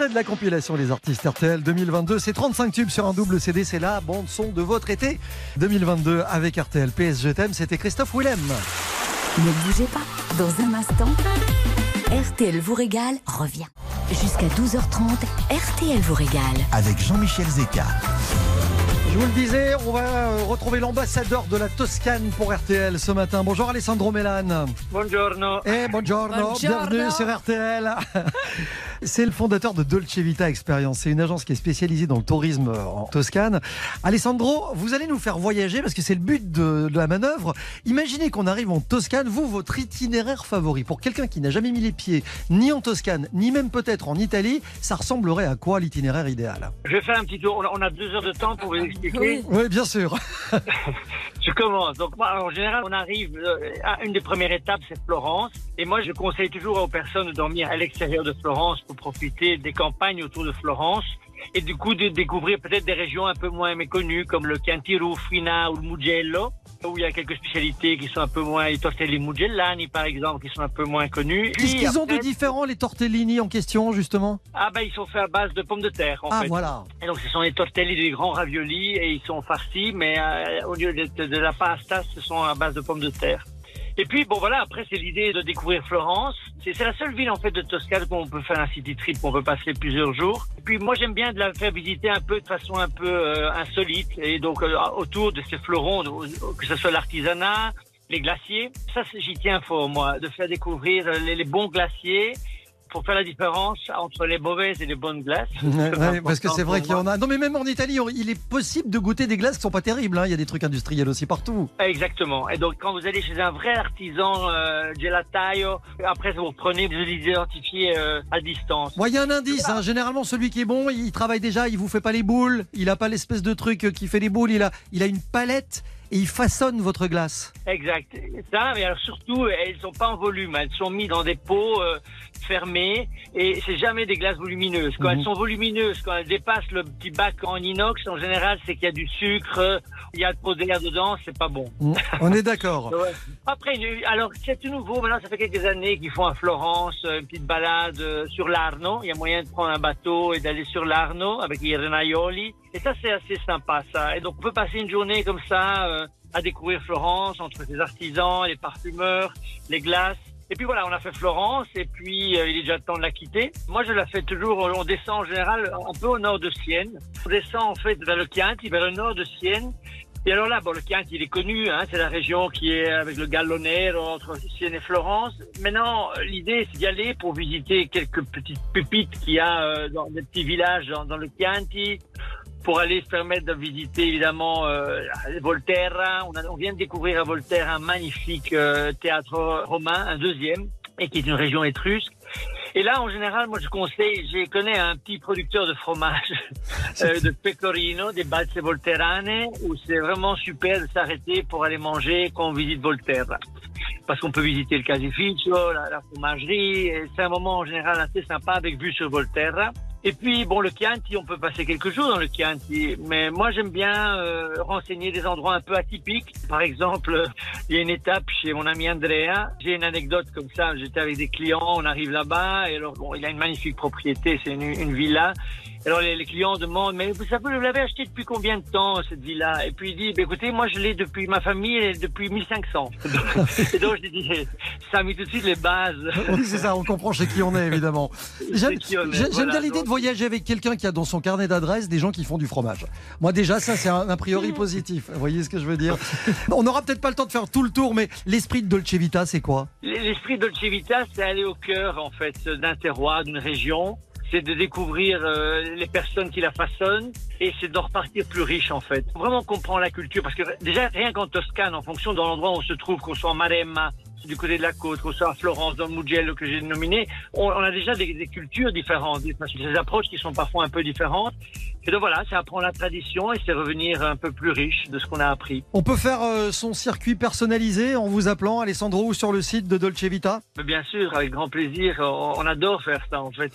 De la compilation Les artistes RTL 2022. C'est 35 tubes sur un double CD. C'est la bande son de votre été 2022 avec RTL PS Je t'aime. C'était Christophe Willem. Ne bougez pas. Dans un instant, RTL vous régale revient. Jusqu'à 12h30, RTL vous régale. Avec Jean-Michel Zeka. Je vous le disais, on va euh, retrouver l'ambassadeur de la Toscane pour RTL ce matin. Bonjour Alessandro Melan. Buongiorno. Eh, buongiorno. Buongiorno. Bienvenue sur RTL. C'est le fondateur de Dolce Vita Experience. C'est une agence qui est spécialisée dans le tourisme en Toscane. Alessandro, vous allez nous faire voyager parce que c'est le but de, de la manœuvre. Imaginez qu'on arrive en Toscane. Vous, votre itinéraire favori pour quelqu'un qui n'a jamais mis les pieds ni en Toscane, ni même peut-être en Italie, ça ressemblerait à quoi l'itinéraire idéal? Je vais faire un petit tour. On a- On a deux heures de temps pour vous expliquer. Oui, bien sûr. Je commence. Donc moi, en général, on arrive euh, à une des premières étapes, c'est Florence. Et moi, je conseille toujours aux personnes de dormir à l'extérieur de Florence pour profiter des campagnes autour de Florence. Et du coup, de découvrir peut-être des régions un peu moins méconnues, comme le Chianti Rufina ou le Mugello, où il y a quelques spécialités qui sont un peu moins, les tortelli Mugellani, par exemple, qui sont un peu moins connues. Qu'est-ce qu'ils ont de différent, les tortellini en question, justement? Ah ben, ils sont faits à base de pommes de terre, en Ah, fait. voilà. Et donc, ce sont les tortelli, des grands raviolis, et ils sont farcis, mais euh, au lieu de, de la pasta, ce sont à base de pommes de terre. Et puis, bon, voilà, après, c'est l'idée de découvrir Florence. C'est la seule ville, en fait, de Toscane où on peut faire un city trip, où on peut passer plusieurs jours. Et puis, moi, j'aime bien de la faire visiter un peu de façon un peu euh, insolite, et donc, euh, autour de ces fleurons, que ce soit l'artisanat, les glaciers. Ça, j'y tiens fort, moi, de faire découvrir euh, les bons glaciers pour faire la différence entre les mauvaises et les bonnes glaces. Ouais, parce que c'est vrai qu'il y en a. Non, mais même en Italie, on- il est possible de goûter des glaces qui sont pas terribles. hein. Il y a des trucs industriels aussi partout. Exactement. Et donc, quand vous allez chez un vrai artisan euh, gelataio, après vous prenez, vous les identifiez euh, à distance. Moi, il y a un indice. hein. Généralement, celui qui est bon, il travaille déjà, il vous fait pas les boules. Il a pas l'espèce de truc euh, qui fait les boules. Il a, il a une palette et il façonne votre glace. Exact. Ça, mais alors surtout, elles sont pas en volume. Elles sont mises dans des pots euh, fermés et c'est jamais des glaces volumineuses. Quand Mhm. elles sont volumineuses, quand elles dépassent le petit bac en inox, en général, c'est qu'il y a du sucre, il y a trop d'air dedans, c'est pas bon. Mm, On est d'accord. Ouais. Après, alors c'est tout nouveau. Maintenant, ça fait quelques années qu'ils font à Florence euh, une petite balade euh, sur l'Arno. Il y a moyen de prendre un bateau et d'aller sur l'Arno avec les renaioli. Et ça, c'est assez sympa, ça. Et donc, on peut passer une journée comme ça euh, à découvrir Florence entre ses artisans, les parfumeurs, les glaces. Et puis voilà, on a fait Florence et puis euh, il est déjà temps de la quitter. Moi, je la fais toujours, on descend en général un peu au nord de Sienne. On descend en fait vers le Chianti, vers le nord de Sienne. Et alors là, bon, le Chianti, il est connu, hein, c'est la région qui est avec le Gallonero entre Sienne et Florence. Maintenant, l'idée, c'est d'y aller pour visiter quelques petites pépites qu'il y a euh, dans des petits villages dans, dans le Chianti, pour aller se permettre de visiter évidemment euh, Volterra. On, a- on vient de découvrir à Volterra un magnifique euh, théâtre romain, un deuxième, et qui est une région étrusque. Et là, en général, moi, je conseille, je connais un petit producteur de fromage, euh, de pecorino, des balse volterrane, où c'est vraiment super de s'arrêter pour aller manger quand on visite Volterra. Parce qu'on peut visiter le casificio, la, la fromagerie, et c'est un moment en général assez sympa avec vue sur Volterra. Et puis, bon, le Chianti, on peut passer quelques jours dans le Chianti, mais moi, j'aime bien euh, renseigner des endroits un peu atypiques. Par exemple, il y a une étape chez mon ami Andrea. J'ai une anecdote comme ça. J'étais avec des clients, on arrive là-bas, et alors, bon, il a une magnifique propriété, c'est une, une villa. Alors, les, les clients demandent, mais vous savez, vous l'avez acheté depuis combien de temps, cette villa Et puis, il dit, bah, écoutez, moi, je l'ai depuis ma famille, elle est depuis 1500. et donc, je dis, ça a mis tout de suite les bases. Oui, c'est ça, on comprend chez qui on est, évidemment. J'aime voilà, bien l'idée donc- de voyager avec quelqu'un qui a dans son carnet d'adresses des gens qui font du fromage. Moi, déjà, ça, c'est un a priori positif. Vous voyez ce que je veux dire? On n'aura peut-être pas le temps de faire tout le tour, mais l'esprit de Dolce Vita, c'est quoi? L'esprit Dolce Vita, c'est aller au cœur en fait d'un terroir, d'une région. C'est de découvrir euh, les personnes qui la façonnent et c'est d'en repartir plus riche en fait. Vraiment comprendre la culture parce que déjà rien qu'en Toscane, en fonction de l'endroit où on se trouve, qu'on soit en Maremma, du côté de la côte, qu'on soit à Florence, dans le Mugello que j'ai nominé, on, on a déjà des, des cultures différentes, des approches qui sont parfois un peu différentes. Et donc voilà, c'est apprendre la tradition et c'est revenir un peu plus riche de ce qu'on a appris. On peut faire euh, son circuit personnalisé en vous appelant Alessandro ou sur le site de Dolce Vita bien sûr, avec grand plaisir. On, adore faire ça en fait.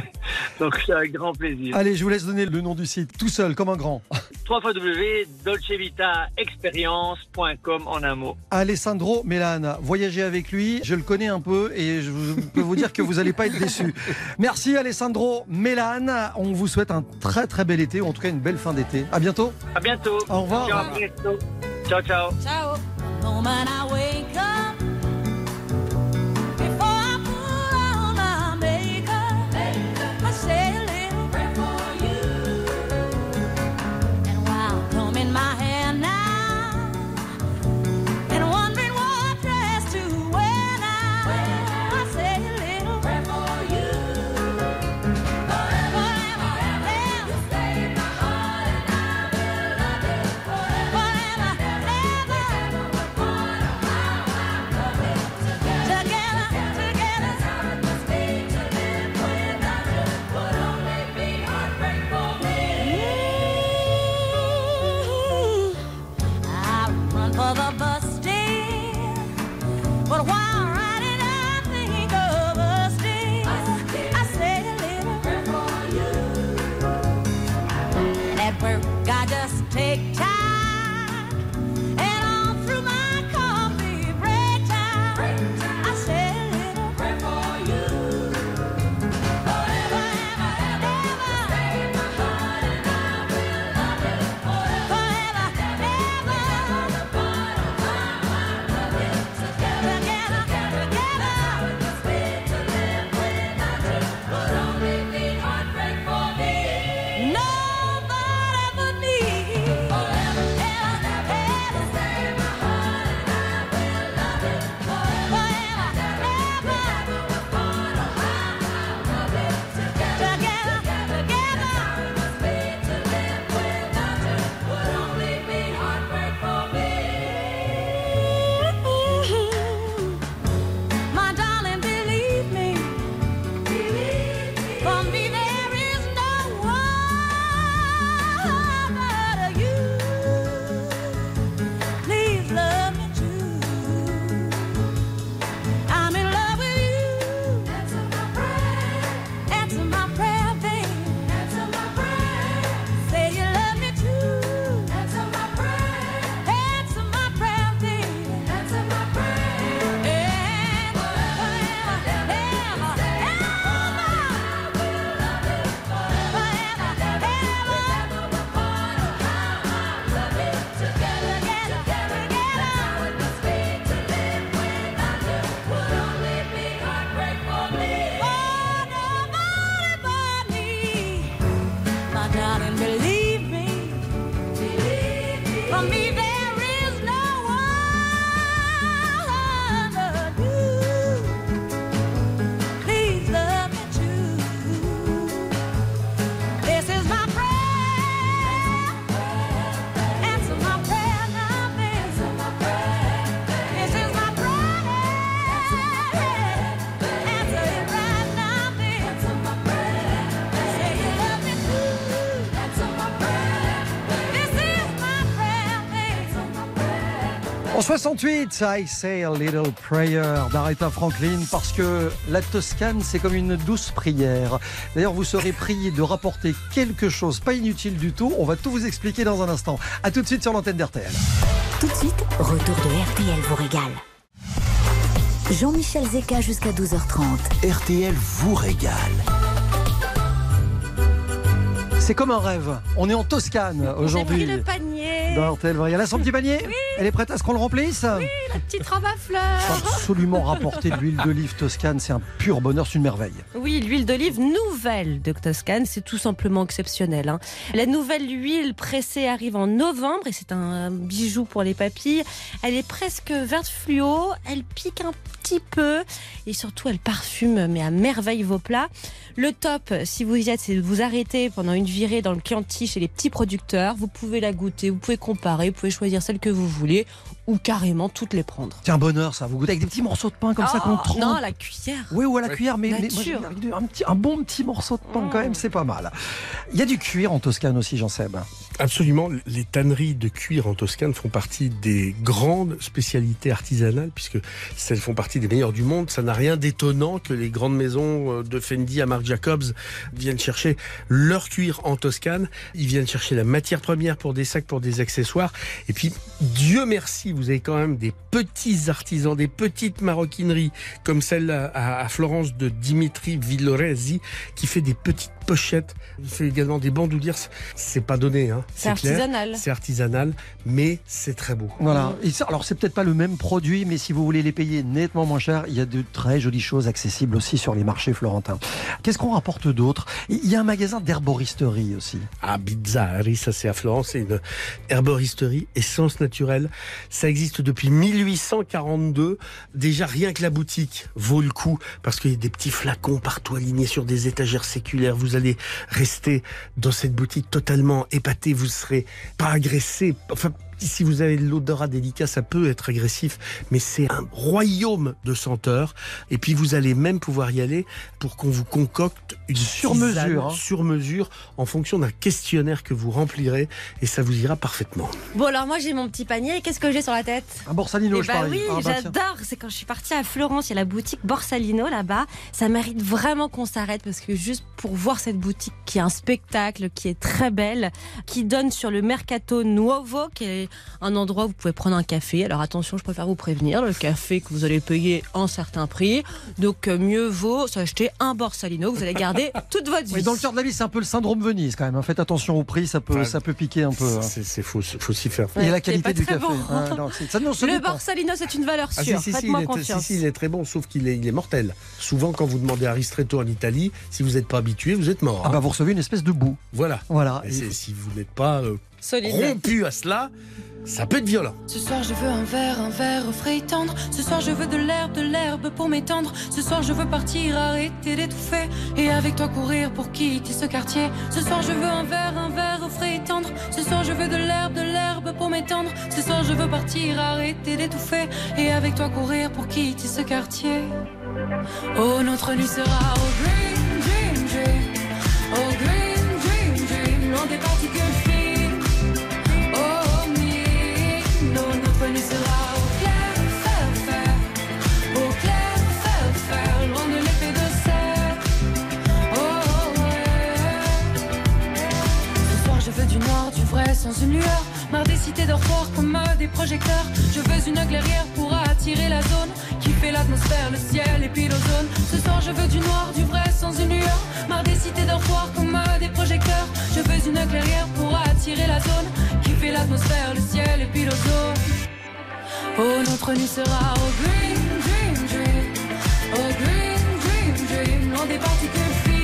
Donc c'est avec grand plaisir. Allez, je vous laisse donner le nom du site tout seul, comme un grand. www.dolcevitaexperience.com en un mot. Alessandro Melana, voyagez avec lui, je le connais un peu et je peux vous dire que vous n'allez pas être déçus. Merci Alessandro Melana, on vous souhaite un très très bel été, ou en tout cas une belle fin d'été. À bientôt. À bientôt. Au revoir. Ciao, à presto. ciao. ciao. Ciao. from me. 68, I say a little prayer d'Aretha Franklin parce que la Toscane c'est comme une douce prière. D'ailleurs vous serez prié de rapporter quelque chose, pas inutile du tout. On va tout vous expliquer dans un instant. A tout de suite sur l'antenne d'RTL. Tout de suite, retour de RTL vous régale. Jean-Michel Zeka jusqu'à 12h30. RTL vous régale. C'est comme un rêve. On est en Toscane J'ai aujourd'hui. pris le panier. Dans RTL vous régale. Elle a son petit panier Elle est prête à ce qu'on le remplisse? Oui, la petite robe à fleurs. absolument rapporter de l'huile d'olive toscane. C'est un pur bonheur, c'est une merveille. Oui, l'huile d'olive nouvelle de Toscane, c'est tout simplement exceptionnel. hein. La nouvelle huile pressée arrive en novembre et c'est un bijou pour les papilles. Elle est presque verte fluo, elle pique un petit peu et surtout elle parfume mais à merveille vos plats. Le top, si vous y êtes, c'est de vous arrêter pendant une virée dans le Chianti chez les petits producteurs. Vous pouvez la goûter, vous pouvez comparer, vous pouvez choisir celle que vous voulez particulier ou carrément toutes les prendre. C'est un bonheur ça. Vous goûtez avec des petits morceaux de pain comme ça Oh, qu'on trempe. Non, la cuillère. Oui, ou à la cuillère, mais, mais moi, un, petit- un bon petit morceau de pain quand même, c'est pas mal. Il y a du cuir en Toscane aussi, Jean-Seb. Absolument, les tanneries de cuir en Toscane font partie des grandes spécialités artisanales puisque elles font partie des meilleures du monde. Ça n'a rien d'étonnant que les grandes maisons euh, de Fendi à Marc Jacobs viennent chercher leur cuir en Toscane. Ils viennent chercher la matière première pour des sacs, pour des accessoires. Et puis, Dieu merci, vous avez quand même des petits artisans, des petites maroquineries comme celle à, à Florence de Dimitri Villoresi qui fait des petites pochettes. Il fait également des bandoulières. C'est pas donné, hein. C'est artisanal. C'est artisanal, mais c'est très beau. Voilà. Et ça, alors, c'est peut-être pas le même produit, mais si vous voulez les payer nettement moins cher, il y a de très jolies choses accessibles aussi sur les marchés florentins. Qu'est-ce qu'on rapporte d'autre? Il y a un magasin d'herboristerie aussi. À Bizzarri, ça c'est à Florence, c'est une herboristerie essence naturelle. Ça existe depuis 1842. Déjà, rien que la boutique vaut le coup parce qu'il y a des petits flacons partout alignés sur des étagères séculaires. Vous allez rester dans cette boutique totalement épaté. Vous serez pas agressé. Enfin, si vous avez de l'odorat délicat, ça peut être agressif, mais c'est un royaume de senteurs. Et puis vous allez même pouvoir y aller pour qu'on vous concocte une Sur mesure, hein. sur mesure, en fonction d'un questionnaire que vous remplirez, et ça vous ira parfaitement. Bon alors moi j'ai mon petit panier, qu'est-ce que j'ai sur la tête? Un borsalino, Eh je bah parie. oui, Ah, bah, j'adore. C'est quand je suis partie à Florence, il y a la boutique Borsalino là-bas. Ça mérite vraiment qu'on s'arrête parce que juste pour voir cette boutique qui est un spectacle, qui est très belle, qui donne sur le Mercato Nuovo, qui est un endroit où vous pouvez prendre un café. Alors attention, je préfère vous prévenir, le café que vous allez payer en certain prix. Donc euh, mieux vaut s'acheter un Borsalino que vous allez garder toute votre vie. Oui, dans le cœur de la vie, c'est un peu le syndrome Venise quand même. Faites attention au prix, ça peut, Enfin, ça peut piquer un peu. hein. C'est c'est faux, faut s'y faire. Et la c'est qualité du café. bon. Ah, non, c'est- ça, non, ça le. Borsalino, c'est une valeur Ah, sûre. si, si, si, il Faites-moi est, si, confiance. si, il est très bon, sauf qu'il est, il est mortel. Souvent, quand vous demandez un ristretto en Italie, si vous n'êtes pas habitué, vous êtes mort. Ah hein. bah vous recevez une espèce de boue. Voilà. Voilà. Et Et- c'est- si vous n'êtes pas euh, Solide. rompu à cela, ça peut être violent. Ce soir je veux un verre, un verre au frais et tendre. Ce soir je veux de l'herbe, de l'herbe pour m'étendre. Ce soir je veux partir, arrêter d'étouffer. Et avec toi courir pour quitter ce quartier. Ce soir je veux un verre, un verre au frais et tendre. Ce soir je veux de l'herbe, de l'herbe pour m'étendre. Ce soir je veux partir, arrêter d'étouffer. Et avec toi courir pour quitter ce quartier. Oh notre nuit sera au green, dream, dream. Au green, dream, dream. Loin des particules fines. Oh, Je veux une clairière pour attirer la zone qui fait l'atmosphère, le ciel et puis l'ozone. Ce soir, je veux du noir, du vrai, sans une lueur. Marre des cités dortoirs comme euh, des projecteurs. Je veux une clairière pour attirer la zone qui fait l'atmosphère, le ciel et puis l'ozone. Oh, notre nuit sera au green, dream, dream. Au green, dream, dream. Loin des particules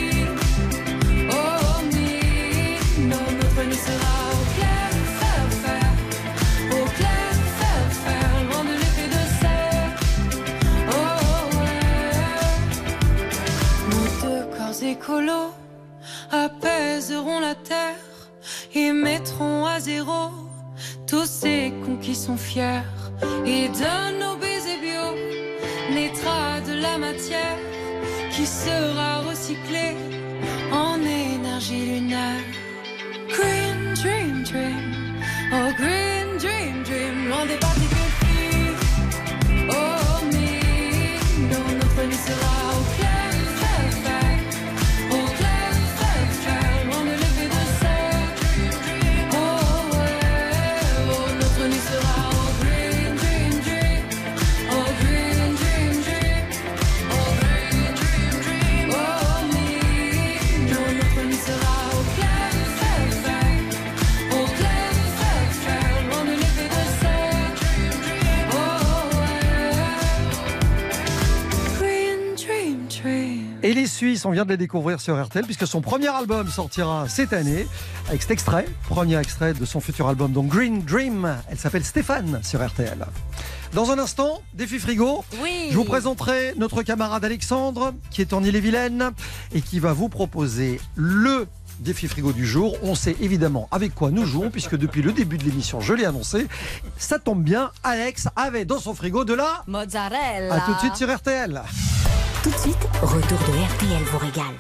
apaiseront la terre et mettront à zéro tous ces cons qui sont fiers. Et de nos baisers bio naîtra de la matière qui sera recyclée en énergie lunaire. Green dream dream, oh green dream dream, loin des Suisses, on vient de les découvrir sur RTL puisque son premier album sortira cette année avec cet extrait, premier extrait de son futur album, donc Green Dream. Elle s'appelle Stéphane sur RTL. Dans un instant, défi frigo. Oui. Je vous présenterai notre camarade Alexandre qui est en Ille-et-Vilaine et qui va vous proposer le défi frigo du jour. On sait évidemment avec quoi nous jouons puisque depuis le début de l'émission, je l'ai annoncé. Ça tombe bien, Alex avait dans son frigo de la... Mozzarella. A tout de suite sur RTL. Tout de suite, retour de RTL vous régale.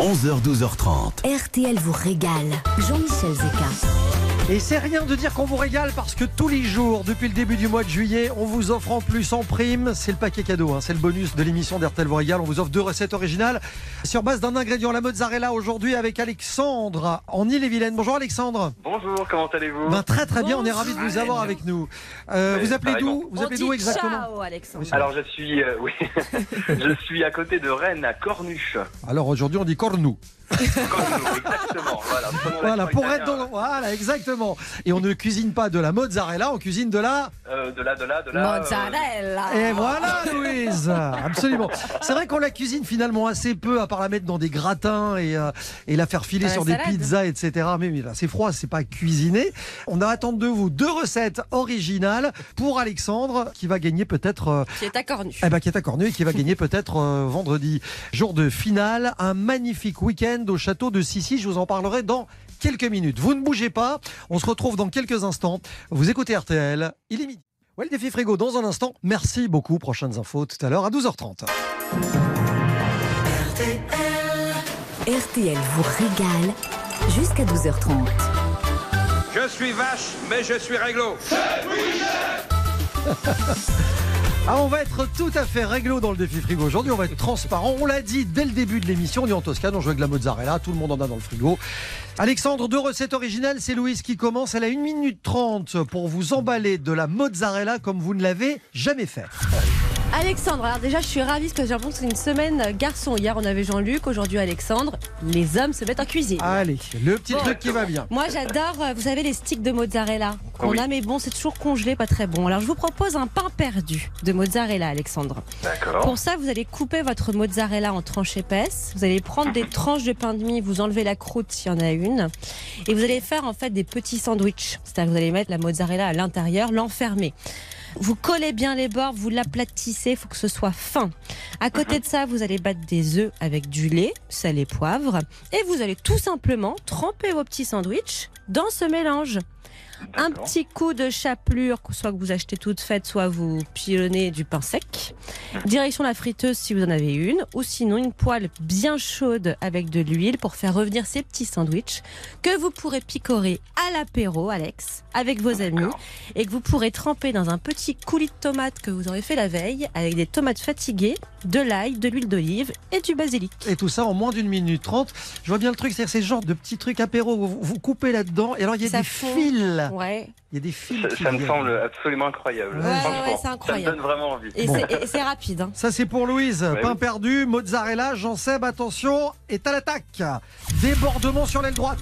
11h, 12h30. RTL vous régale. Jean-Michel Zeka. Et c'est rien de dire qu'on vous régale parce que tous les jours, depuis le début du mois de juillet, on vous offre en plus en prime, c'est le paquet cadeau, hein, c'est le bonus de l'émission d'RTL vous régale. On vous offre deux recettes originales sur base d'un ingrédient, la mozzarella aujourd'hui avec Alexandre en Ille-et-Vilaine. Bonjour Alexandre. Bonjour, comment allez-vous? Ben, très très bien, on est ravis de vous avoir avec nous. Euh, vous appelez d'où Vous On appelez d'où exactement ciao, Alexandre. Alors je suis, euh, oui, je suis à côté de Rennes, à Cornuche. Alors aujourd'hui on dit cornou. Cornu, exactement. Voilà, prenons Voilà, pour être dans... Voilà, exactement. Et on ne cuisine pas de la mozzarella, on cuisine de la... Euh, de là, de là, de euh, Mozzarella. Et voilà, Louise Absolument. C'est vrai qu'on la cuisine finalement assez peu, à part la mettre dans des gratins et, euh, et la faire filer la sur des salade. pizzas, etc. Mais, mais là, c'est froid, c'est pas cuisiné. On a attendre de vous deux recettes originales pour Alexandre, qui va gagner peut-être... euh, Qui est à Cornu. eh ben, qui est à Cornu et qui va gagner peut-être euh, vendredi, jour de finale, un magnifique week-end au château de Sissi. Je vous en parlerai dans quelques minutes. Vous ne bougez pas. On se retrouve dans quelques instants. Vous écoutez RTL. Il est midi. Ouais, le défi frigo dans un instant. Merci beaucoup. Prochaines infos tout à l'heure à 12h30. RTL vous régale jusqu'à 12h30. Je suis vache, mais je suis réglo. Ah, on va être tout à fait réglo dans le défi frigo. Aujourd'hui, on va être transparent. On l'a dit dès le début de l'émission. On est en Toscane, on joue avec de la mozzarella. Tout le monde en a dans le frigo. Alexandre, deux recettes originales. C'est Louise qui commence. Elle a 1 minute 30 pour vous emballer de la mozzarella comme vous ne l'avez jamais fait. Alexandre, alors déjà je suis ravie parce que j'ai l'impression que c'est une semaine garçon. Hier on avait Jean-Luc, aujourd'hui Alexandre. Les hommes se mettent en cuisine. Allez, le petit Bon. truc qui va bien. Moi j'adore, euh, vous savez, les sticks de mozzarella qu'on Oui. a, mais bon, c'est toujours congelé, pas très bon. Alors je vous propose un pain perdu de mozzarella, Alexandre. D'accord. Pour ça, vous allez couper votre mozzarella en tranches épaisses. Vous allez prendre des tranches de pain de mie, vous enlevez la croûte s'il y en a une. Et vous allez faire en fait des petits sandwichs. C'est-à-dire que vous allez mettre la mozzarella à l'intérieur, l'enfermer. Vous collez bien les bords, vous l'aplatissez, il faut que ce soit fin. À côté de ça, vous allez battre des œufs avec du lait, sel et poivre. Et vous allez tout simplement tremper vos petits sandwichs dans ce mélange. Un petit coup de chapelure, soit que vous achetez toute faite, soit vous pilonnez du pain sec. Direction la friteuse si vous en avez une, ou sinon une poêle bien chaude avec de l'huile pour faire revenir ces petits sandwichs que vous pourrez picorer à l'apéro, Alex, avec vos amis, et que vous pourrez tremper dans un petit coulis de tomates que vous aurez fait la veille avec des tomates fatiguées, de l'ail, de l'huile d'olive et du basilic. Et tout ça en moins d'une minute trente. Je vois bien le truc, c'est-à-dire ces genres de petits trucs apéro. Vous, vous coupez là-dedans et alors il y a Ça des fond. fils. Ouais. Il y a des fils. Ça, qui ça me semble absolument incroyable. Ouais, ouais, c'est incroyable. Ça me donne vraiment envie. Et Bon. c'est- rapide. hein. Ça c'est pour Louise. Ouais, Pain oui. perdu, mozzarella, Jean-Seb, attention, est à l'attaque. Débordement sur l'aile droite.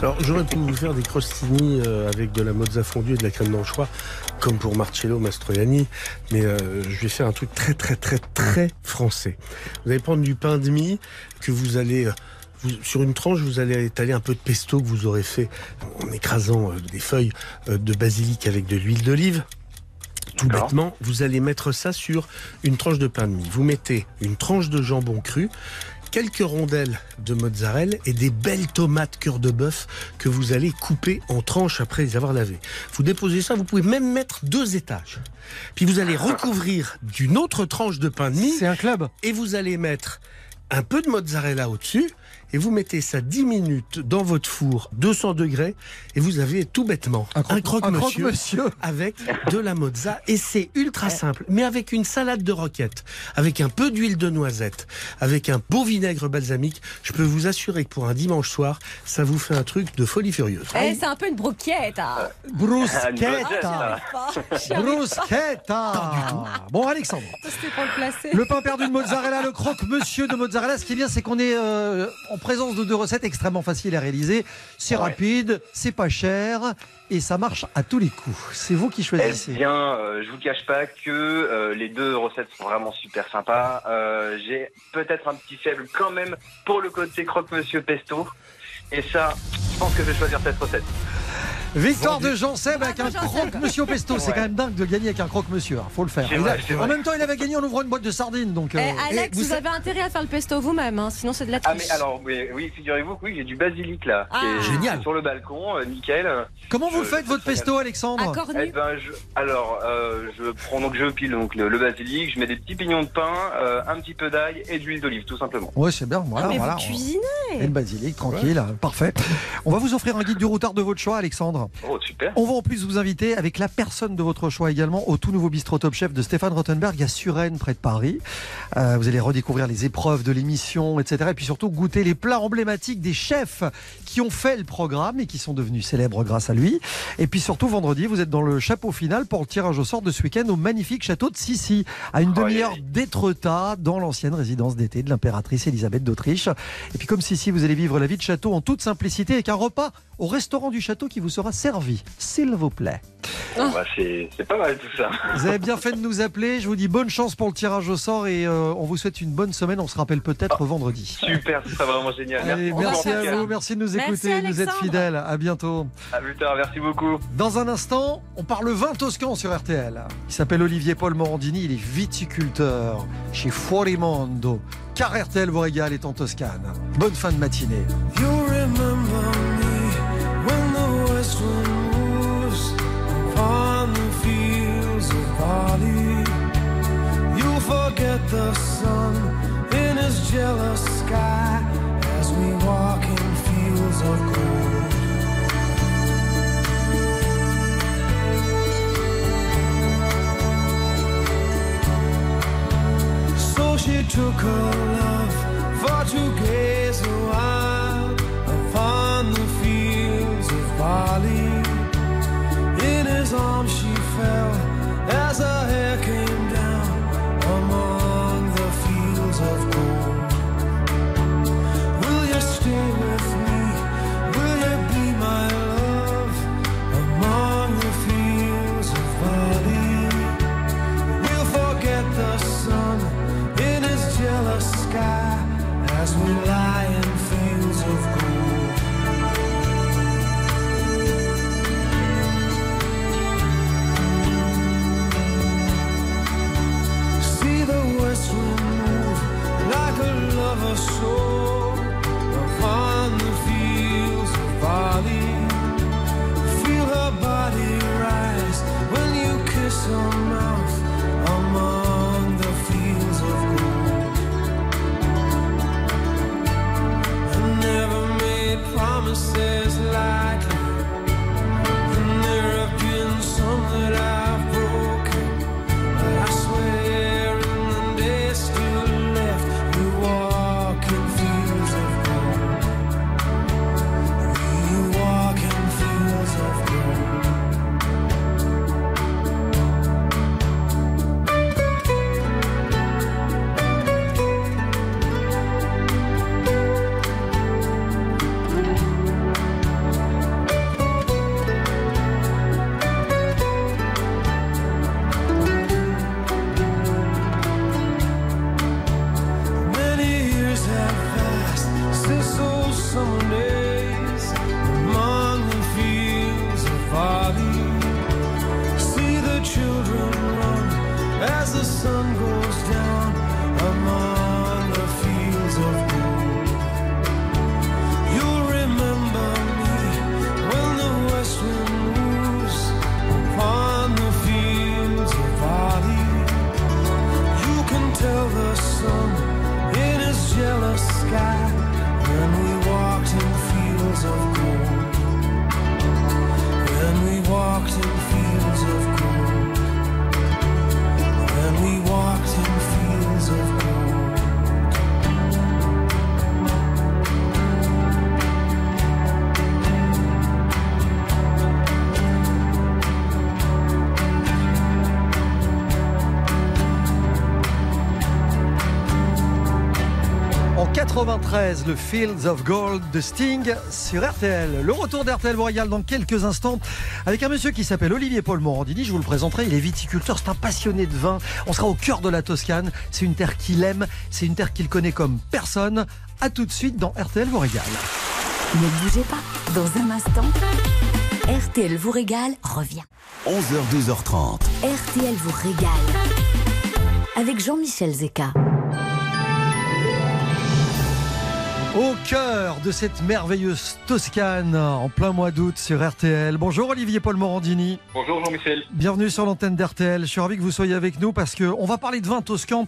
Alors, j'aurais pu vous faire des crostini euh, avec de la mozza fondue et de la crème d'anchois, comme pour Marcello Mastroianni, mais euh, je vais faire un truc très, très, très, très français. Vous allez prendre du pain de mie que vous allez... vous- sur une tranche, vous allez étaler un peu de pesto que vous aurez fait en écrasant euh, des feuilles euh, de basilic avec de l'huile d'olive. Tout bêtement, vous allez mettre ça sur une tranche de pain de mie. Vous mettez une tranche de jambon cru, quelques rondelles de mozzarella et des belles tomates cœur de bœuf que vous allez couper en tranches après les avoir lavées. Vous déposez ça, vous pouvez même mettre deux étages. Puis vous allez recouvrir d'une autre tranche de pain de mie. C'est un club. Et vous allez mettre un peu de mozzarella au-dessus. Et vous mettez ça 10 minutes dans votre four, 200 degrés, et vous avez tout bêtement Un croque- un croque-monsieur croque-monsieur. avec de la mozza. Et c'est ultra simple, mais avec une salade de roquette, avec un peu d'huile de noisette, avec un beau vinaigre balsamique. Je peux vous assurer que pour un dimanche soir, ça vous fait un truc de folie furieuse. Eh, c'est un peu une broquette. hein. Bruschetta. Bruschetta. Bon, Alexandre. Pour le placer. Le pain perdu de mozzarella, le croque-monsieur de mozzarella. Ce qui est bien, c'est qu'on est, euh, en présence de deux recettes extrêmement faciles à réaliser. C'est rapide, c'est pas cher et ça marche à tous les coups. C'est vous qui Eh choisissez. bien, euh, je vous cache pas que euh, les deux recettes sont vraiment super sympas. Euh, J'ai peut-être un petit faible quand même pour le côté croque-monsieur pesto. Et ça, je pense que je vais choisir cette recette. Victoire de Jean Seb avec un croque-monsieur au pesto. C'est quand même dingue de gagner avec un croque-monsieur. hein, Faut le faire. Vrai, a- en même temps, il avait gagné en ouvrant une boîte de sardines. Donc, Eh, euh, Alex, et vous, avez intérêt à faire le pesto vous-même, hein, sinon c'est de la Ah triche. mais alors oui, oui figurez-vous que oui j'ai du basilic là, Ah. qui est Génial. sur le balcon, euh, nickel. Comment vous Je- faites votre pesto, Alexandre Eh ben, je, alors, euh, je prends donc je pile donc le, le basilic, je mets des petits pignons de pain, euh, un petit peu d'ail et d'huile d'olive, tout simplement. Ouais, c'est bien. Voilà, Ah, mais voilà. vous cuisinez Et le basilic, tranquille, parfait. On va vous offrir un guide du routard de votre choix, Alexandre. Oh super. On va en plus vous inviter avec la personne de votre choix également au tout nouveau bistrot Top Chef de Stéphane Rottenberg à Suresnes, près de Paris. Euh, vous allez redécouvrir les épreuves de l'émission, etc. Et puis surtout goûter les plats emblématiques des chefs qui ont fait le programme et qui sont devenus célèbres grâce à lui. Et puis surtout vendredi, vous êtes dans le chapeau final pour le tirage au sort de ce week-end au magnifique château de Sissi, à une demi-heure d'Étretat, dans l'ancienne résidence d'été de l'impératrice Elisabeth d'Autriche. Et puis comme Sissi, vous allez vivre la vie de château en toute simplicité avec un repas au restaurant du château qui vous sera servi, s'il vous plaît. Bon, bah, c'est pas mal tout ça. Vous avez bien fait de nous appeler. Je vous dis bonne chance pour le tirage au sort et euh, on vous souhaite une bonne semaine. On se rappelle peut-être vendredi. Super, ce serait vraiment génial. Allez, merci à vous, merci de nous écouter, de nous êtes fidèles. À bientôt. À plus tard, merci beaucoup. Dans un instant, on parle vin toscan sur RTL. Il s'appelle Olivier Paul Morandini, il est viticulteur chez Fuorimondo. Car RTL vous régale est en Toscane. Bonne fin de matinée. You remember 93, le Fields of Gold de Sting sur RTL. Le retour d'RTL vous régale dans quelques instants avec un monsieur qui s'appelle Olivier Paul Morandini. Je vous le présenterai. Il est viticulteur, c'est un passionné de vin. On sera au cœur de la Toscane. C'est une terre qu'il aime. C'est une terre qu'il connaît comme personne. A tout de suite dans RTL vous régale. Ne bougez pas. Dans un instant, RTL vous régale revient. 11h, 12h30. RTL vous régale. Avec Jean-Michel Zeka. Au cœur de cette merveilleuse Toscane, en plein mois d'août sur RTL. Bonjour Olivier Paul Morandini. Bonjour Jean-Michel. Bienvenue sur l'antenne d'RTL. Je suis ravi que vous soyez avec nous parce qu'on va parler de vin toscan.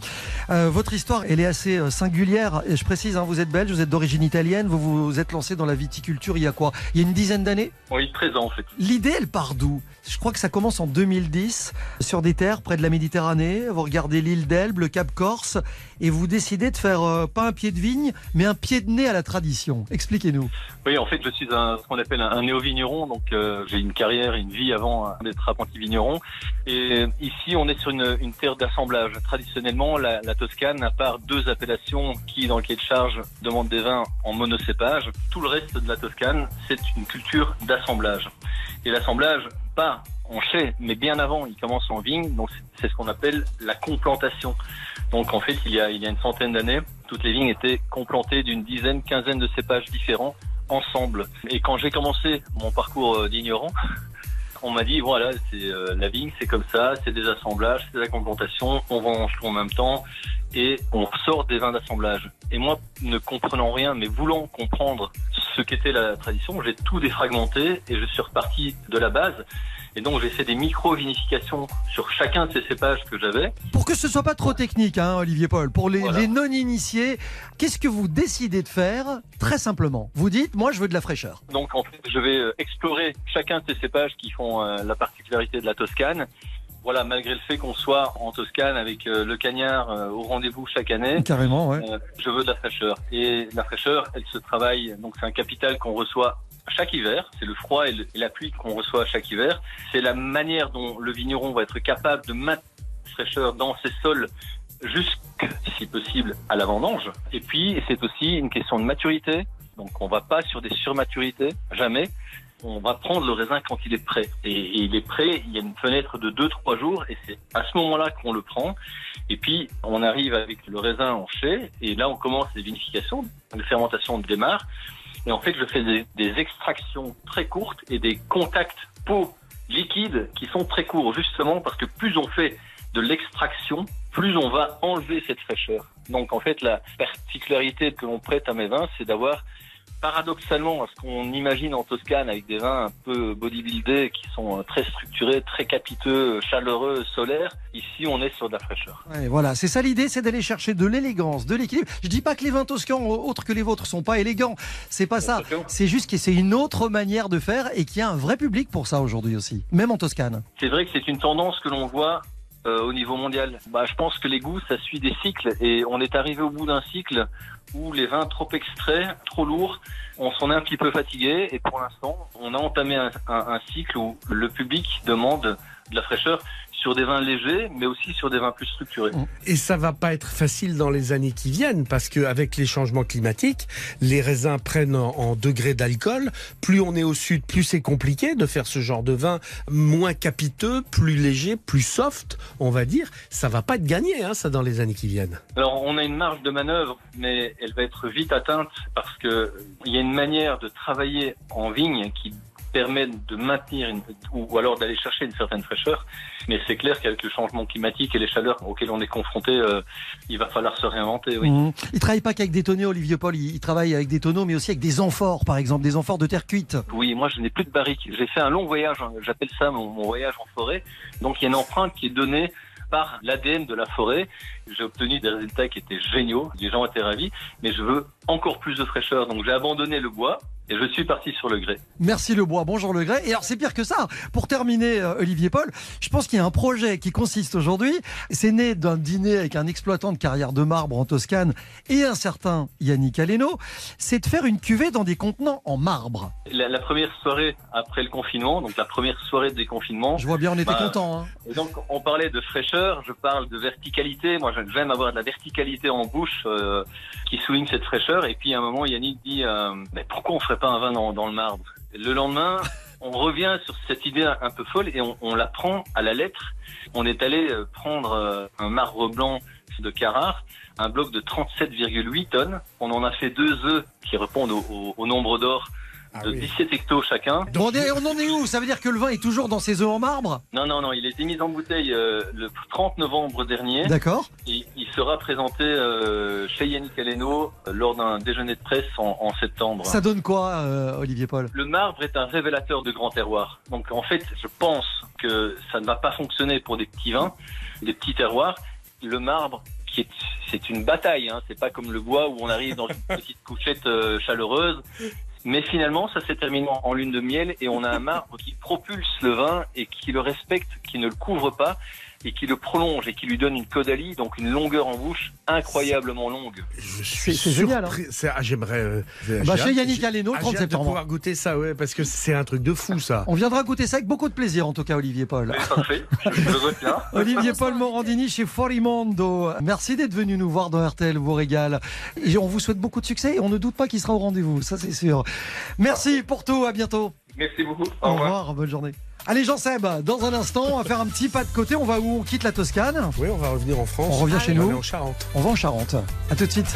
Euh, votre histoire, elle est assez euh, singulière. Et je précise, hein, vous êtes belge, vous êtes d'origine italienne. Vous vous êtes lancé dans la viticulture il y a quoi? Il y a une dizaine d'années? Oui, 13 ans en fait. L'idée, elle part d'où? Je crois que ça commence en 2010 sur des terres près de la Méditerranée. Vous regardez l'île d'Elbe, le Cap Corse, et vous décidez de faire euh, pas un pied de vigne, mais un pied de nez à la tradition. Expliquez-nous. Oui, en fait, je suis un, ce qu'on appelle un, néo-vigneron, donc euh, j'ai une carrière, une vie avant euh, d'être apprenti vigneron. Et ici, on est sur une, une terre d'assemblage. Traditionnellement, la, la Toscane, à part deux appellations qui, dans le cahier de charge, demandent des vins en monocépage, tout le reste de la Toscane, c'est une culture d'assemblage. Et l'assemblage, pas en chai, mais bien avant, il commence en vigne, donc c'est- ce qu'on appelle la complantation. Donc en fait, il y a, il y a une centaine d'années, toutes les vignes étaient complantées d'une dizaine, quinzaine de cépages différents ensemble. Et quand j'ai commencé mon parcours euh, d'ignorant, on m'a dit voilà, c'est euh, la vigne, c'est comme ça, c'est des assemblages, c'est de la complantation, on vend en même temps et on sort des vins d'assemblage. Et moi, ne comprenant rien, mais voulant comprendre ce qu'était la tradition, j'ai tout défragmenté et je suis reparti de la base. Et donc j'ai fait des micro-vinifications sur chacun de ces cépages que j'avais. Pour que ce soit pas trop technique, hein, Olivier Paul, pour les, Voilà. les non-initiés, qu'est-ce que vous décidez de faire Très simplement, vous dites, moi je veux de la fraîcheur. Donc en fait, je vais euh, explorer chacun de ces cépages qui font euh, la particularité de la Toscane. Voilà, malgré le fait qu'on soit en Toscane avec euh, le cagnard euh, au rendez-vous chaque année, Carrément, ouais. euh, je veux de la fraîcheur. Et la fraîcheur, elle se travaille, donc c'est un capital qu'on reçoit chaque hiver, c'est le froid et, la pluie qu'on reçoit chaque hiver. C'est la manière dont le vigneron va être capable de maintenir la fraîcheur dans ses sols jusque, si possible, à la vendange. Et puis, c'est aussi une question de maturité. Donc, on va pas sur des surmaturités, jamais. On va prendre le raisin quand il est prêt. Et, et il est prêt, il y a une fenêtre de 2-3 jours, et c'est à ce moment-là qu'on le prend. Et puis, on arrive avec le raisin en chai, et là, on commence les vinifications, les fermentations démarrent. Et en fait, je fais des, extractions très courtes et des contacts peau liquide qui sont très courts, justement parce que plus on fait de l'extraction, plus on va enlever cette fraîcheur. Donc en fait, la particularité que l'on prête à mes vins, c'est d'avoir paradoxalement à ce qu'on imagine en Toscane avec des vins un peu bodybuildés qui sont euh, très structurés, très capiteux, chaleureux, solaires. Ici, on est sur de la fraîcheur. Ouais, voilà, c'est ça l'idée, c'est d'aller chercher de l'élégance, de l'équilibre. Je dis pas que les vins toscans autres que les vôtres sont pas élégants, c'est pas ça. C'est juste que c'est une autre manière de faire et qu'il y a un vrai public pour ça aujourd'hui aussi, même en Toscane. C'est vrai que c'est une tendance que l'on voit euh, au niveau mondial. Bah, je pense que les goûts, ça suit des cycles. Et on est arrivé au bout d'un cycle où les vins trop extraits, trop lourds, on s'en est un petit peu fatigué. Et pour l'instant, on a entamé un, cycle où le public demande de la fraîcheur sur des vins légers, mais aussi sur des vins plus structurés. Et ça va pas être facile dans les années qui viennent parce que avec les changements climatiques, les raisins prennent en, en degrés d'alcool. Plus on est au sud, plus c'est compliqué de faire ce genre de vin moins capiteux, plus léger, plus soft, on va dire. Ça va pas être gagné, hein, ça, dans les années qui viennent. Alors, on a une marge de manœuvre, mais elle va être vite atteinte parce que euh, il y a une manière de travailler en vigne qui permet de maintenir une, ou alors d'aller chercher une certaine fraîcheur. Mais c'est clair qu'avec le changement climatique et les chaleurs auxquelles on est confronté, euh, il va falloir se réinventer. Oui. Mhm. Il travaille pas qu'avec des tonneaux, Olivier Paul, il, il travaille avec des tonneaux, mais aussi avec des amphores, par exemple, des amphores de terre cuite. Oui, moi je n'ai plus de barrique. J'ai fait un long voyage, hein, j'appelle ça mon, mon voyage en forêt. Donc il y a une empreinte qui est donnée par l'ADN de la forêt. J'ai obtenu des résultats qui étaient géniaux, les gens étaient ravis, mais je veux encore plus de fraîcheur. Donc j'ai abandonné le bois et je suis parti sur le grès. Merci Le Bois, bonjour Le Gray. Et alors c'est pire que ça. Pour terminer, euh, Olivier Paul, je pense qu'il y a un projet qui consiste aujourd'hui. C'est né d'un dîner avec un exploitant de carrière de marbre en Toscane et un certain Yannick Aleno. C'est de faire une cuvée dans des contenants en marbre. La, la première soirée après le confinement, donc la première soirée de déconfinement. Je vois bien, on était bah, contents. Hein. Et donc, on parlait de fraîcheur, je parle de verticalité. Moi, j'aime avoir de la verticalité en bouche, euh, qui souligne cette fraîcheur. Et puis à un moment, Yannick dit euh, mais pourquoi on ferait pas un vin dans, dans le marbre? Le lendemain, on revient sur cette idée un peu folle et on, on la prend à la lettre. On est allé euh, prendre euh, un marbre blanc de Carrare, un bloc de 37,8 tonnes. On en a fait deux œufs qui répondent au, au- au nombre d'or de 17 hectos chacun. On, est- on en est où? Ça veut dire que le vin est toujours dans ses œufs en marbre? Non, non, non, il a été mis en bouteille euh, le 30 novembre dernier. D'accord. Et il sera présenté euh, chez Yannick Aleno euh, lors d'un déjeuner de presse en, en septembre. Ça donne quoi, euh, Olivier Paul? Le marbre est un révélateur de grand terroir. Donc en fait, je pense que ça ne va pas fonctionner pour des petits vins, des petits terroirs. Le marbre, c'est une bataille. Hein. C'est pas comme le bois où on arrive dans une petite couchette euh, chaleureuse. Mais finalement, ça s'est terminé en- lune de miel et on a un marbre qui propulse le vin et qui le respecte, qui ne le couvre pas et qui le prolonge et qui lui donne une caudalie, donc une longueur en bouche incroyablement longue. Je suis c'est génial, surpris. C'est- ah, J'aimerais. euh, Bah, chez Yannick Aleno, ah, 30 j'ai hâte de septembre. pouvoir goûter ça, ouais, parce que c'est un truc de fou, ça. On viendra goûter ça avec beaucoup de plaisir, en tout cas, Olivier Paul. Parfait, je le retiens. Olivier Paul Morandini chez Forimondo. Merci d'être venu nous voir dans RTL vous régale. Et on vous souhaite beaucoup de succès et on ne doute pas qu'il sera au rendez-vous, ça c'est sûr. Merci pour tout, à bientôt. Merci beaucoup. Au revoir, bonne journée. Allez Jean-Seb, dans un instant, on va faire un petit pas de côté. On va où? On quitte la Toscane? Oui, on va revenir en France. On revient chez On va nous aller en Charente. On va en Charente. À tout de suite.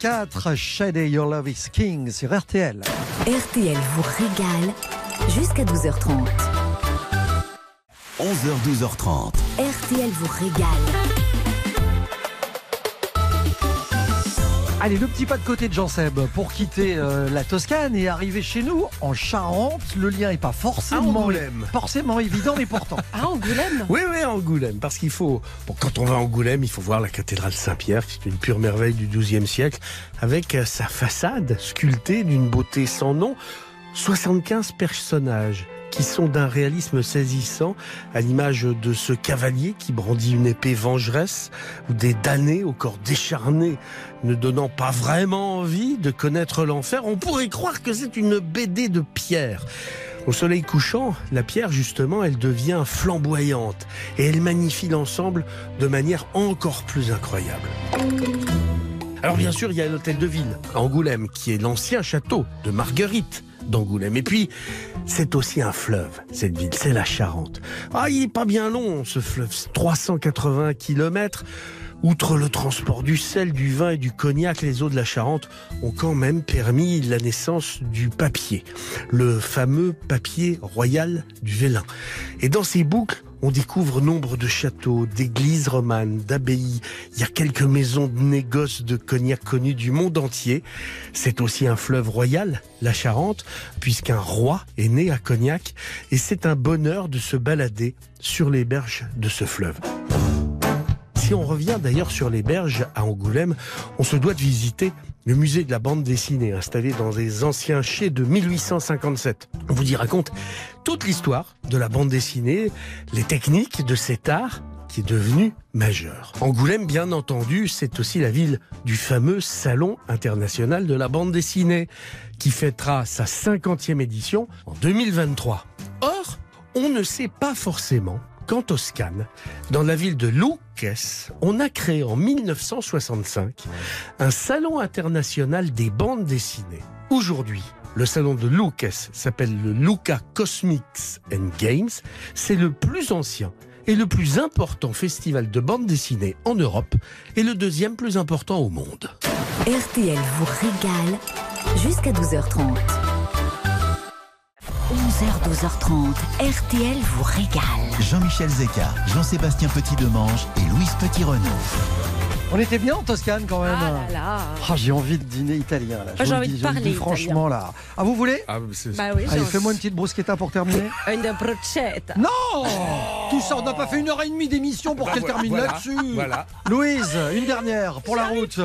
84, Shady Your Love is King sur RTL. RTL vous régale jusqu'à 12h30. 11h, 12h30. RTL vous régale. Allez, le petit pas de côté de Jean Seb pour quitter euh, la Toscane et arriver chez nous en Charente. Le lien n'est pas forcément, Angoulême. forcément évident, mais pourtant. Ah, Angoulême? Oui, oui, Angoulême. Parce qu'il faut. Bon, quand on va à Angoulême, il faut voir la cathédrale Saint-Pierre, qui est une pure merveille du XIIe siècle, avec euh, sa façade sculptée d'une beauté sans nom. 75 personnages qui sont d'un réalisme saisissant, à l'image de ce cavalier qui brandit une épée vengeresse, ou des damnés au corps décharné, ne donnant pas vraiment envie de connaître l'enfer. On pourrait croire que c'est une BD de pierre. Au soleil couchant, la pierre, justement, elle devient flamboyante et elle magnifie l'ensemble de manière encore plus incroyable. Alors bien sûr, il y a l'hôtel de ville, à Angoulême, qui est l'ancien château de Marguerite d'Angoulême. Et puis, c'est aussi un fleuve, cette ville, c'est la Charente. Ah, il est pas bien long, ce fleuve, 380 kilomètres. Outre le transport du sel, du vin et du cognac, les eaux de la Charente ont quand même permis la naissance du papier, le fameux papier royal du Vélin. Et dans ces boucles, on découvre nombre de châteaux, d'églises romanes, d'abbayes. Il y a quelques maisons de négoce de cognac connues du monde entier. C'est aussi un fleuve royal, la Charente, puisqu'un roi est né à Cognac. Et c'est un bonheur de se balader sur les berges de ce fleuve. Si on revient d'ailleurs sur les berges à Angoulême, on se doit de visiter le musée de la bande dessinée installé dans des anciens chais de 1857. On vous y raconte toute l'histoire de la bande dessinée, les techniques de cet art qui est devenu majeur. Angoulême, bien entendu, c'est aussi la ville du fameux Salon international de la bande dessinée, qui fêtera sa 50e édition en 2023. Or, on ne sait pas forcément qu'en Toscane, dans la ville de Lucques, on a créé en 1965 un salon international des bandes dessinées. Aujourd'hui, le salon de Lucques s'appelle le Luca Cosmics and Games. C'est le plus ancien et le plus important festival de bande dessinée en Europe et le deuxième plus important au monde. RTL vous régale jusqu'à 12h30. 11h, 12h30. RTL vous régale. Jean-Michel Zeka, Jean-Sébastien Petit-Demange et Louise Petit-Renaud. On était bien en Toscane quand même. Ah là là. Ah, j'ai envie de dîner italien là. Je j'ai envie dis, de parler dis franchement là. Ah vous voulez? Bah oui, Allez, fais-moi une petite bruschetta pour terminer. Une brochette. Non Tout ça, on n'a pas fait une heure et demie d'émission pour Bah qu'elle voilà, termine voilà, là-dessus. voilà. Louise, une dernière pour la route.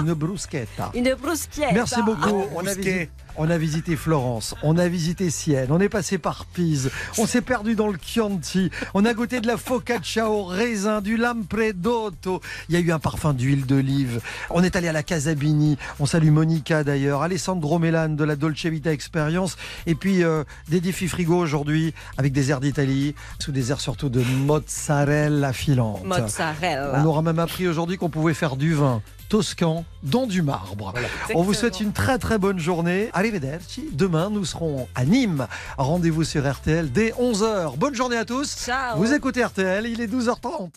Une bruschetta. Une bruschetta. Merci beaucoup. On a, visité, on a visité Florence, on a visité Sienne, on est passé par Pise, on s'est perdu dans le Chianti, on a goûté de la focaccia au raisin, du lampredotto, il y a eu un parfum d'huile d'olive, on est allé à la Casabini, on salue Monica d'ailleurs, Alessandro Melan de la Dolce Vita Experience, et puis euh, des défis frigo aujourd'hui avec des airs d'Italie, sous des airs surtout de mozzarella filante. Mozzarella. On aura même appris aujourd'hui qu'on pouvait faire du vin toscan dans du marbre. On vous souhaite une très très bonne journée. Arrivederci. Demain, nous serons à Nîmes. Rendez-vous sur RTL dès 11h. Bonne journée à tous. Ciao. Vous écoutez RTL, il est 12h30.